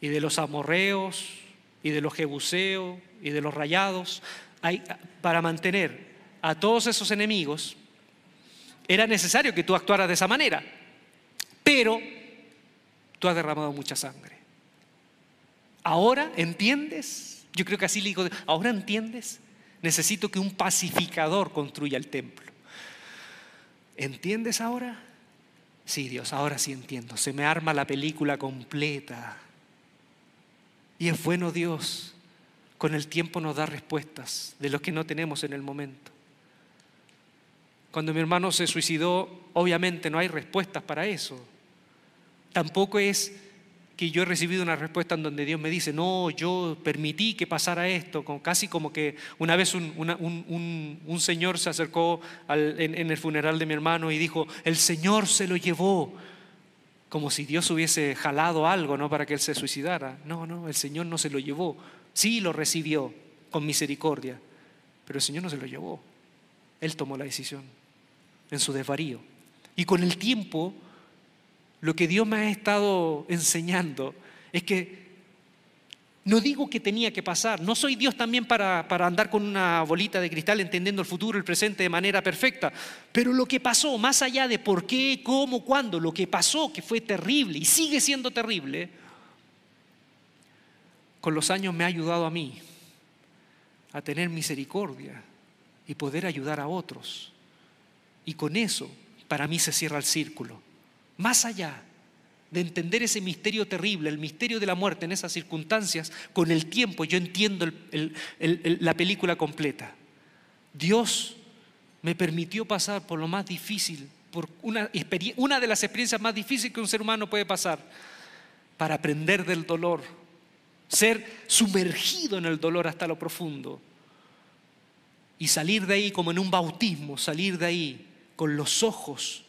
y de los amorreos y de los jebuseos y de los rayados, para mantener a todos esos enemigos, era necesario que tú actuaras de esa manera. Pero tú has derramado mucha sangre. Ahora entiendes, yo creo que así le digo, ahora entiendes, necesito que un pacificador construya el templo. ¿Entiendes ahora? Sí, Dios, ahora sí entiendo. Se me arma la película completa. Y es bueno Dios. Con el tiempo nos da respuestas de los que no tenemos en el momento. Cuando mi hermano se suicidó, obviamente no hay respuestas para eso. Tampoco es que yo he recibido una respuesta en donde Dios me dice, no, yo permití que pasara esto, casi como que una vez un, señor se acercó en, en el funeral de mi hermano y dijo, el Señor se lo llevó, como si Dios hubiese jalado algo, ¿no? Para que él se suicidara. No, no, el Señor no se lo llevó. Sí lo recibió con misericordia, pero el Señor no se lo llevó. Él tomó la decisión en su desvarío. Y con el tiempo lo que Dios me ha estado enseñando es que no digo que tenía que pasar, no soy Dios también para, para, andar con una bolita de cristal entendiendo el futuro, el presente de manera perfecta, pero lo que pasó, más allá de por qué, cómo, cuándo, lo que pasó, que fue terrible y sigue siendo terrible, con los años me ha ayudado a mí a tener misericordia y poder ayudar a otros. Y con eso, para mí se cierra el círculo más allá de entender ese misterio terrible, el misterio de la muerte en esas circunstancias, con el tiempo yo entiendo la película completa. Dios me permitió pasar por lo más difícil, por una, de las experiencias más difíciles que un ser humano puede pasar, para aprender del dolor, ser sumergido en el dolor hasta lo profundo y salir de ahí como en un bautismo, salir de ahí con los ojos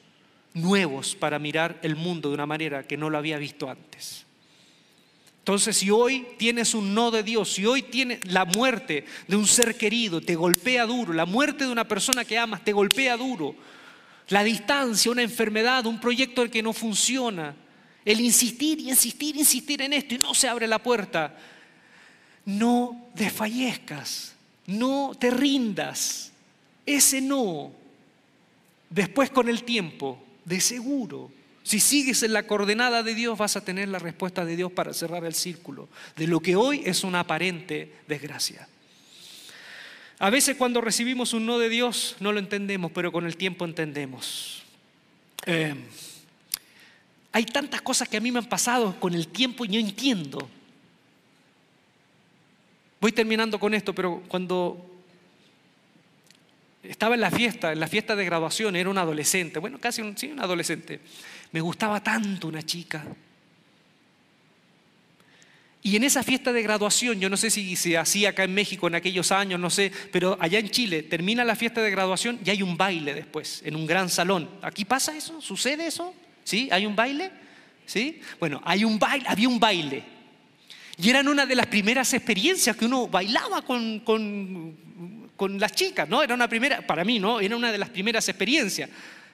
nuevos para mirar el mundo de una manera que no lo había visto antes. Entonces, si hoy tienes un no de Dios, si hoy tienes la muerte de un ser querido, te golpea duro, la muerte de una persona que amas te golpea duro, la distancia, una enfermedad, un proyecto que no funciona, el insistir y insistir, insistir en esto y no se abre la puerta, no desfallezcas, no te rindas. Ese no, después con el tiempo, de seguro. Si sigues en la coordenada de Dios vas a tener la respuesta de Dios para cerrar el círculo de lo que hoy es una aparente desgracia. A veces cuando recibimos un no de Dios no lo entendemos, pero con el tiempo entendemos. Eh, hay tantas cosas que a mí me han pasado con el tiempo y yo entiendo. Voy terminando con esto, pero cuando estaba en la fiesta, en la fiesta de graduación, era un adolescente, bueno, casi un, sí, un adolescente. Me gustaba tanto una chica. Y en esa fiesta de graduación, yo no sé si se hacía acá en México en aquellos años, no sé, pero allá en Chile termina la fiesta de graduación y hay un baile después, en un gran salón. ¿Aquí pasa eso? ¿Sucede eso? ¿Sí? ¿Hay un baile? ¿Sí? Bueno, hay un baile, había un baile. Y eran una de las primeras experiencias que uno bailaba con, con con las chicas, ¿no? Era una primera, para mí, ¿no? Era una de las primeras experiencias.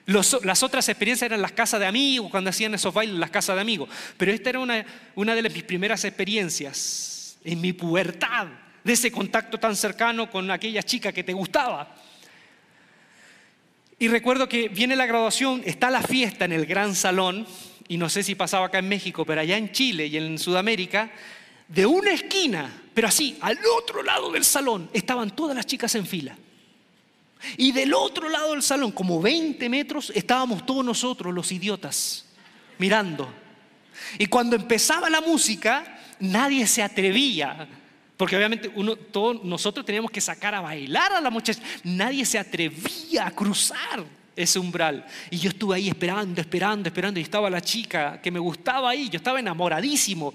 las otras experiencias eran las casas de amigos, cuando hacían esos bailes las casas de amigos. Pero esta era una, una de mis primeras experiencias en mi pubertad, de ese contacto tan cercano con aquella chica que te gustaba. Y recuerdo que viene la graduación, está la fiesta en el gran salón, y no sé si pasaba acá en México, pero allá en Chile y en Sudamérica, de una esquina, pero así, al otro lado del salón, estaban todas las chicas en fila. Y del otro lado del salón, como 20 metros, estábamos todos nosotros, los idiotas, mirando. Y cuando empezaba la música, nadie se atrevía, porque obviamente uno, todos nosotros teníamos que sacar a bailar a la muchacha. Nadie se atrevía a cruzar ese umbral. Y yo estuve ahí esperando, esperando, esperando, y estaba la chica que me gustaba ahí, yo estaba enamoradísimo.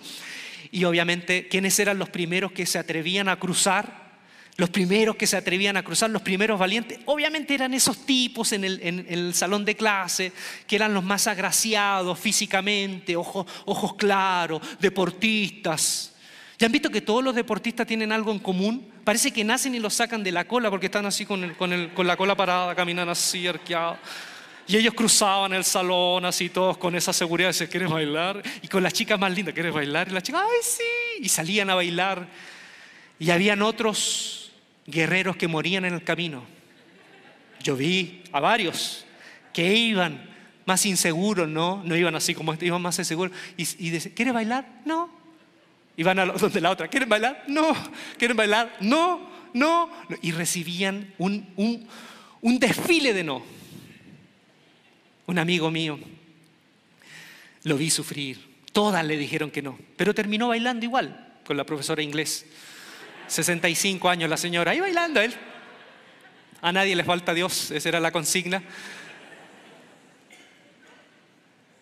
Y obviamente, ¿quiénes eran los primeros que se atrevían a cruzar? Los primeros que se atrevían a cruzar, los primeros valientes, obviamente eran esos tipos en el, salón de clase, que eran los más agraciados físicamente, ojos, claros, deportistas. ¿Ya han visto que todos los deportistas tienen algo en común? Parece que nacen y los sacan de la cola porque están así con, con la cola parada, caminan así, arqueados. Y ellos cruzaban el salón así todos con esa seguridad de ¿quieres bailar? Y con las chicas más lindas, ¿quieres bailar? Y las chicas, ¡ay sí! Y salían a bailar. Y habían otros guerreros que morían en el camino. Yo vi a varios que iban más inseguros, ¿no? No iban así como este, iban más inseguros. Y, y decían, ¿quieres bailar? No. Iban a donde la otra, ¿quieren bailar? No. ¿Quieren bailar? No, no. Y recibían un, un, un desfile de no. Un amigo mío lo vi sufrir. Todas le dijeron que no, pero terminó bailando igual con la profesora inglés. 65 años la señora, ahí bailando él. A nadie le falta Dios, esa era la consigna.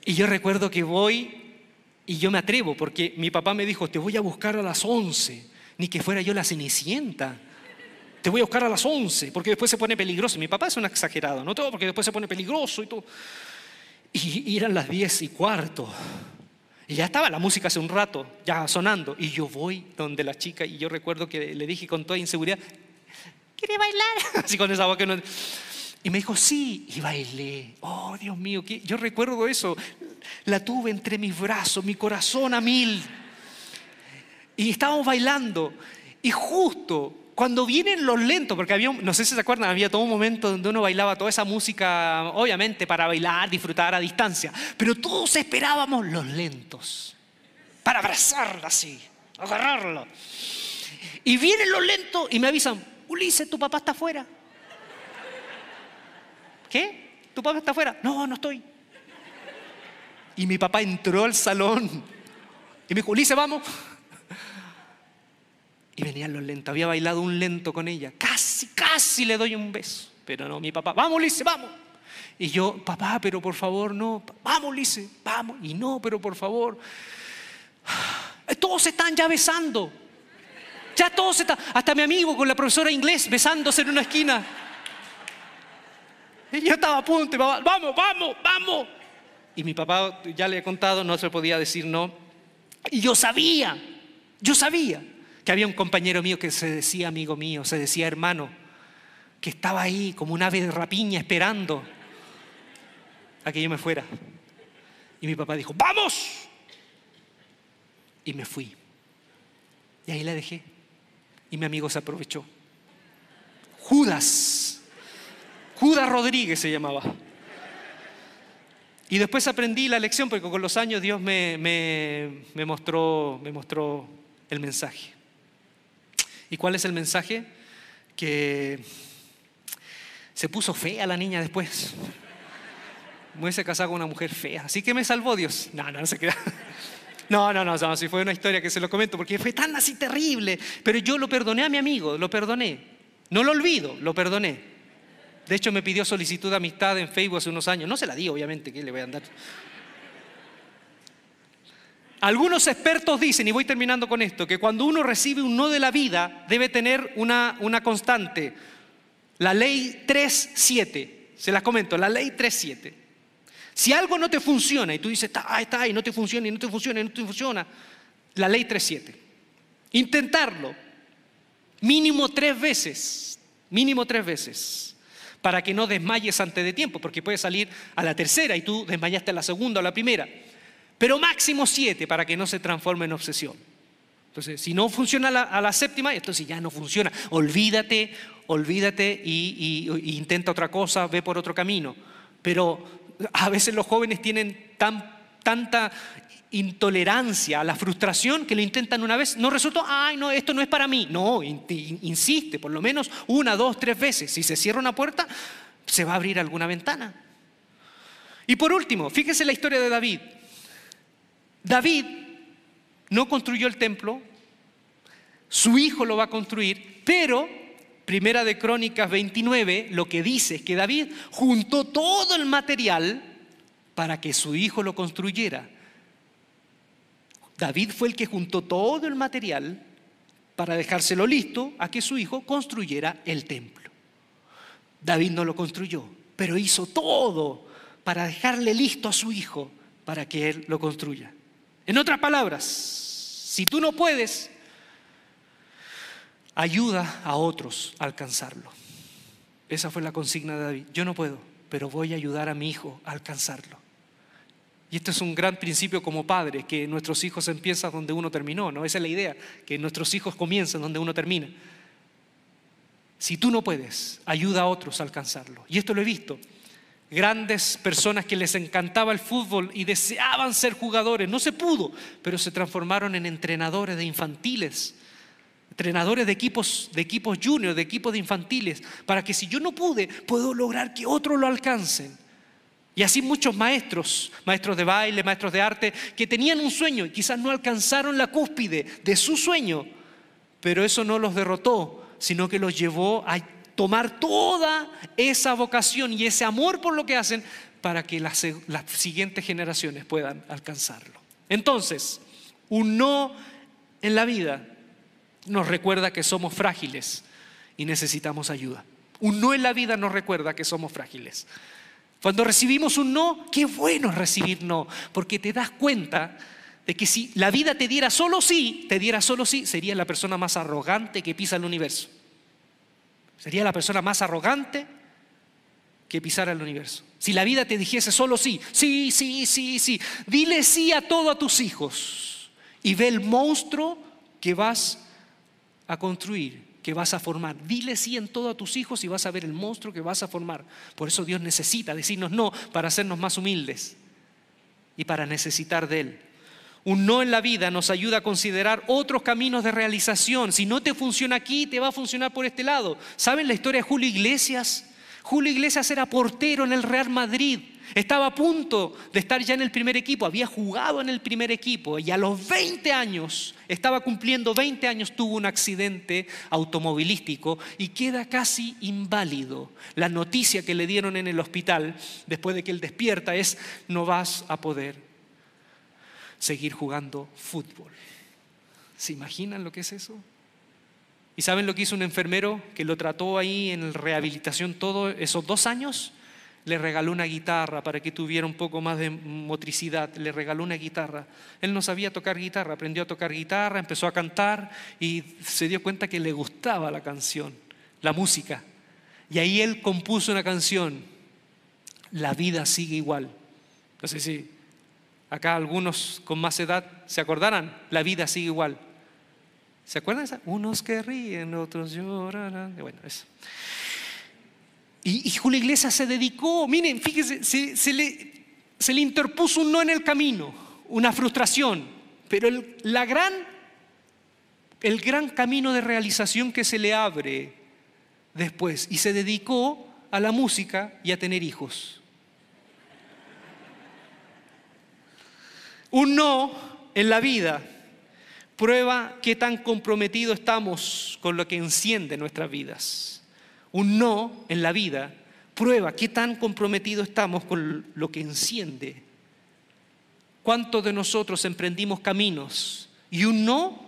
Y yo recuerdo que voy y yo me atrevo, porque mi papá me dijo, te voy a buscar a las 11, ni que fuera yo la cenicienta. Te voy a buscar a las 11, porque después se pone peligroso. Mi papá es un exagerado, no todo, porque después se pone peligroso y todo. Y, eran las 10 y cuarto. Y ya estaba la música hace un rato, ya sonando. Y yo voy donde la chica y yo recuerdo que le dije con toda inseguridad, ¿quiere bailar? Así con esa voz que no... Y me dijo, sí, y bailé. Oh, Dios mío, yo recuerdo eso. La tuve entre mis brazos, mi corazón a mil. Y estábamos bailando. Y justo cuando vienen los lentos, porque había, no sé si se acuerdan, había todo un momento donde uno bailaba toda esa música, obviamente para bailar, disfrutar a distancia, pero todos esperábamos los lentos, para abrazarla así, agarrarla. Y vienen los lentos y me avisan, Ulises, tu papá está afuera. ¿Qué? ¿Tu papá está afuera? No, no estoy. Y mi papá entró al salón y me dijo, Ulises, vamos. Y venían los lentos. Había bailado un lento con ella. Casi, casi le doy un beso. Pero no, mi papá, vamos, Lice, vamos. Y yo, papá, pero por favor, no. Vamos, Lice, vamos. Y no, pero por favor. Todos están ya besando. Ya todos están. Hasta mi amigo con la profesora inglés besándose en una esquina. Y yo estaba a punto. Vamos, vamos, vamos. Y mi papá, ya le he contado, no se podía decir no. Y yo sabía, yo sabía que había un compañero mío que se decía amigo mío, se decía hermano, que estaba ahí como un ave de rapiña esperando a que yo me fuera. Y mi papá dijo, vamos. Y me fui. Y ahí la dejé. Y mi amigo se aprovechó. Judas. Judas Rodríguez se llamaba. Y después aprendí la lección porque con los años Dios me, me, mostró, me mostró el mensaje. ¿Y cuál es el mensaje? Que se puso fea la niña después. Me hubiese casado con una mujer fea. Así que me salvó Dios. No, no, no se queda. No, no, no, no, si fue una historia que se lo comento, porque fue tan así terrible. Pero yo lo perdoné a mi amigo, lo perdoné. No lo olvido, lo perdoné. De hecho, me pidió solicitud de amistad en Facebook hace unos años. No se la di, obviamente, que le voy a andar. Algunos expertos dicen, y voy terminando con esto, que cuando uno recibe un no de la vida debe tener una, una constante. La ley 3.7, se las comento, la ley 3.7. Si algo no te funciona y tú dices, está, está, ahí, no te funciona, y no te funciona, y no te funciona, la ley 3.7. Intentarlo, mínimo tres veces, mínimo tres veces. para que no desmayes antes de tiempo, porque puede salir a la tercera y tú desmayaste a la segunda o a la primera. Pero máximo siete para que no se transforme en obsesión. Entonces, si no funciona a la, séptima, entonces ya no funciona. Olvídate, olvídate y, intenta otra cosa, ve por otro camino. Pero a veces los jóvenes tienen tanta intolerancia a la frustración que lo intentan una vez, no resultó, ay, no, esto no es para mí. No, insiste, por lo menos una, dos, tres veces. Si se cierra una puerta, se va a abrir alguna ventana. Y por último, fíjese la historia de David. David no construyó el templo, su hijo lo va a construir, pero Primera de Crónicas 29 lo que dice es que David juntó todo el material para que su hijo lo construyera. David fue el que juntó todo el material para dejárselo listo a que su hijo construyera el templo. David no lo construyó, pero hizo todo para dejarle listo a su hijo para que él lo construya. En otras palabras, si tú no puedes, ayuda a otros a alcanzarlo. Esa fue la consigna de David. Yo no puedo, pero voy a ayudar a mi hijo a alcanzarlo. Y este es un gran principio como padre, que nuestros hijos empiezan donde uno terminó, ¿no? Esa es la idea, que nuestros hijos comiencen donde uno termina. Si tú no puedes, ayuda a otros a alcanzarlo. Y esto lo he visto. Grandes personas que les encantaba el fútbol y deseaban ser jugadores, no se pudo, pero se transformaron en entrenadores de infantiles, entrenadores de equipos, de equipos juniors, de equipos de infantiles, para que si yo no pude, puedo lograr que otros lo alcancen. Y así muchos maestros, maestros de baile, maestros de arte, que tenían un sueño y quizás no alcanzaron la cúspide de su sueño, pero eso no los derrotó, sino que los llevó a tomar toda esa vocación y ese amor por lo que hacen para que las, siguientes generaciones puedan alcanzarlo. Entonces, un no en la vida nos recuerda que somos frágiles y necesitamos ayuda. Un no en la vida nos recuerda que somos frágiles. Cuando recibimos un no, qué bueno recibir no, porque te das cuenta de que si la vida te diera solo sí, te diera solo sí, sería la persona más arrogante que pisa el universo. Sería la persona más arrogante que pisara el universo. Si la vida te dijese solo sí, sí, sí, sí, sí, dile sí a todo a tus hijos y ve el monstruo que vas a construir que vas a formar. Dile sí en todo a tus hijos y vas a ver el monstruo que vas a formar. Por eso Dios necesita decirnos no para hacernos más humildes y para necesitar de Él. Un no en la vida nos ayuda a considerar otros caminos de realización. Si no te funciona aquí, te va a funcionar por este lado. ¿Saben la historia de Julio Iglesias? Julio Iglesias era portero en el Real Madrid. Estaba a punto de estar ya en el primer equipo, había jugado en el primer equipo y a los 20 años, estaba cumpliendo 20 años, tuvo un accidente automovilístico y queda casi inválido. La noticia que le dieron en el hospital después de que él despierta es, no vas a poder seguir jugando fútbol. ¿Se imaginan lo que es eso? ¿Y saben lo que hizo un enfermero que lo trató ahí en rehabilitación todos esos dos años? Le regaló una guitarra para que tuviera un poco más de motricidad. Le regaló una guitarra. Él no sabía tocar guitarra, aprendió a tocar guitarra, empezó a cantar y se dio cuenta que le gustaba la canción, la música. Y ahí él compuso una canción, La vida sigue igual. No sé acá algunos con más edad se acordarán, La vida sigue igual. ¿Se acuerdan? Esa? Unos que ríen, otros llorarán. Bueno, eso. Y, Julio Iglesias se dedicó, miren, fíjense, se, le, interpuso un no en el camino, una frustración, pero la gran, el gran camino de realización que se le abre después, y se dedicó a la música y a tener hijos. Un no en la vida prueba qué tan comprometido estamos con lo que enciende nuestras vidas. Un no en la vida prueba qué tan comprometido estamos con lo que enciende. ¿Cuántos de nosotros emprendimos caminos y un no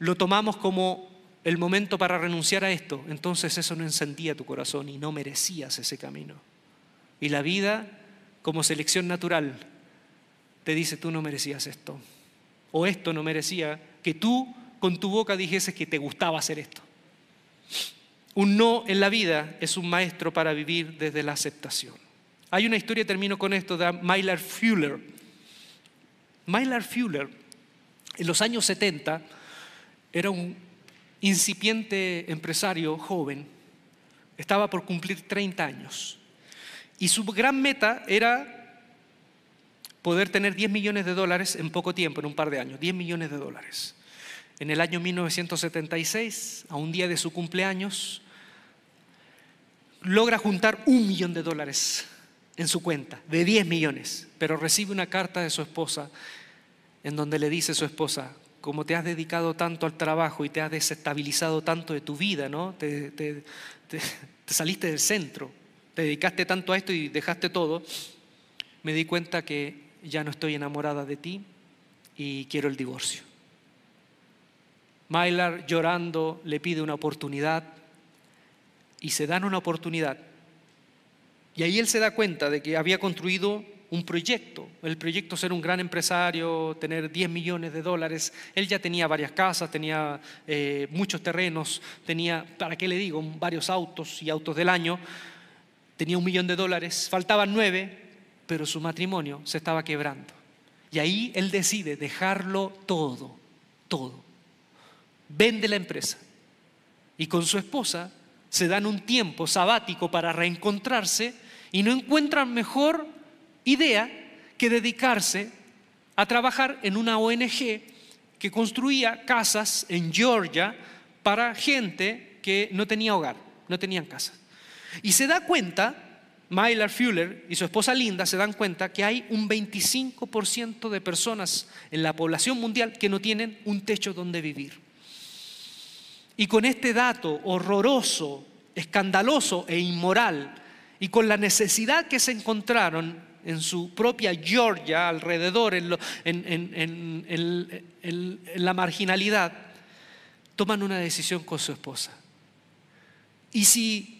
lo tomamos como el momento para renunciar a esto? Entonces eso no encendía tu corazón y no merecías ese camino. Y la vida, como selección natural, te dice, tú no merecías esto. O esto no merecía que tú con tu boca dijeses que te gustaba hacer esto. Un no en la vida es un maestro para vivir desde la aceptación. Hay una historia, termino con esto, de Mylar Fuller. Mylar Fuller, en los años 70, era un incipiente empresario joven, estaba por cumplir 30 años. Y su gran meta era poder tener 10 millones de dólares en poco tiempo, en un par de años, 10 millones de dólares. En el año 1976, a un día de su cumpleaños, logra juntar un millón de dólares en su cuenta, de 10 millones, pero recibe una carta de su esposa en donde le dice a su esposa, como te has dedicado tanto al trabajo y te has desestabilizado tanto de tu vida, ¿no? Te, te saliste del centro, te dedicaste tanto a esto y dejaste todo, me di cuenta que ya no estoy enamorada de ti y quiero el divorcio. Mylar llorando le pide una oportunidad y se dan una oportunidad. Y ahí él se da cuenta de que había construido un proyecto, el proyecto ser un gran empresario, tener 10 millones de dólares. Él ya tenía varias casas, tenía eh, muchos terrenos, tenía, ¿para qué le digo?, varios autos y autos del año. Tenía un millón de dólares, faltaban nueve, pero su matrimonio se estaba quebrando. Y ahí él decide dejarlo todo, todo. Vende la empresa. Y con su esposa se dan un tiempo sabático para reencontrarse y no encuentran mejor idea que dedicarse a trabajar en una ONG que construía casas en Georgia para gente que no tenía hogar, no tenían casa. Y se da cuenta, Mylar Fuller y su esposa Linda se dan cuenta que hay un 25% de personas en la población mundial que no tienen un techo donde vivir. Y con este dato horroroso, escandaloso e inmoral, y con la necesidad que se encontraron en su propia Georgia, alrededor, en, la marginalidad, toman una decisión con su esposa. Y si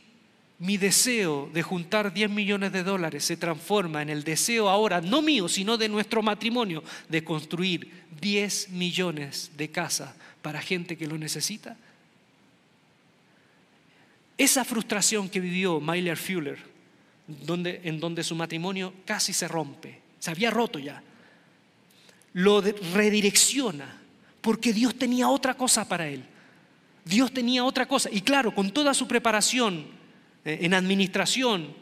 mi deseo de juntar 10 millones de dólares se transforma en el deseo ahora, no mío, sino de nuestro matrimonio, de construir 10 millones de casas para gente que lo necesita, esa frustración que vivió Myler Fuller, donde, en donde su matrimonio casi se rompe, se había roto ya, lo redirecciona porque Dios tenía otra cosa para él. Dios tenía otra cosa. Y claro, con toda su preparación en administración,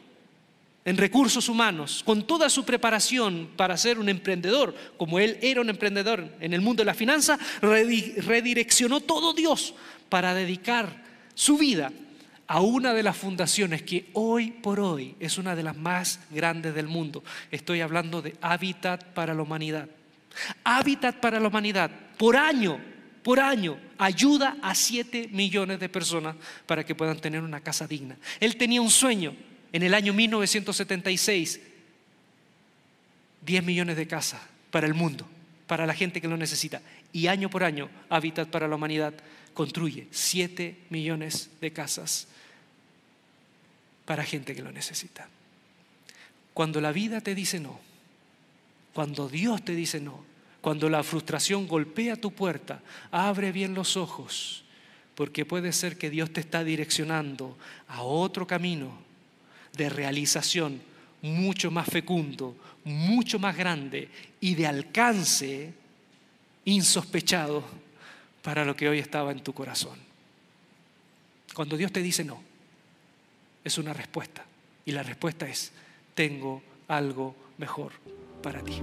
en recursos humanos, con toda su preparación para ser un emprendedor, como él era un emprendedor en el mundo de la finanza, redireccionó todo Dios para dedicar su vida a una de las fundaciones que hoy por hoy es una de las más grandes del mundo. Estoy hablando de Hábitat para la Humanidad. Hábitat para la Humanidad, por año, por año, ayuda a 7 millones de personas para que puedan tener una casa digna. Él tenía un sueño en el año 1976, 10 millones de casas para el mundo, para la gente que lo necesita. Y año por año, Hábitat para la Humanidad construye 7 millones de casas para gente que lo necesita. Cuando la vida te dice no, cuando Dios te dice no, cuando la frustración golpea tu puerta, abre bien los ojos, porque puede ser que Dios te está direccionando a otro camino de realización mucho más fecundo, mucho más grande y de alcance insospechado para lo que hoy estaba en tu corazón. Cuando Dios te dice no, es una respuesta. Y la respuesta es, tengo algo mejor para ti.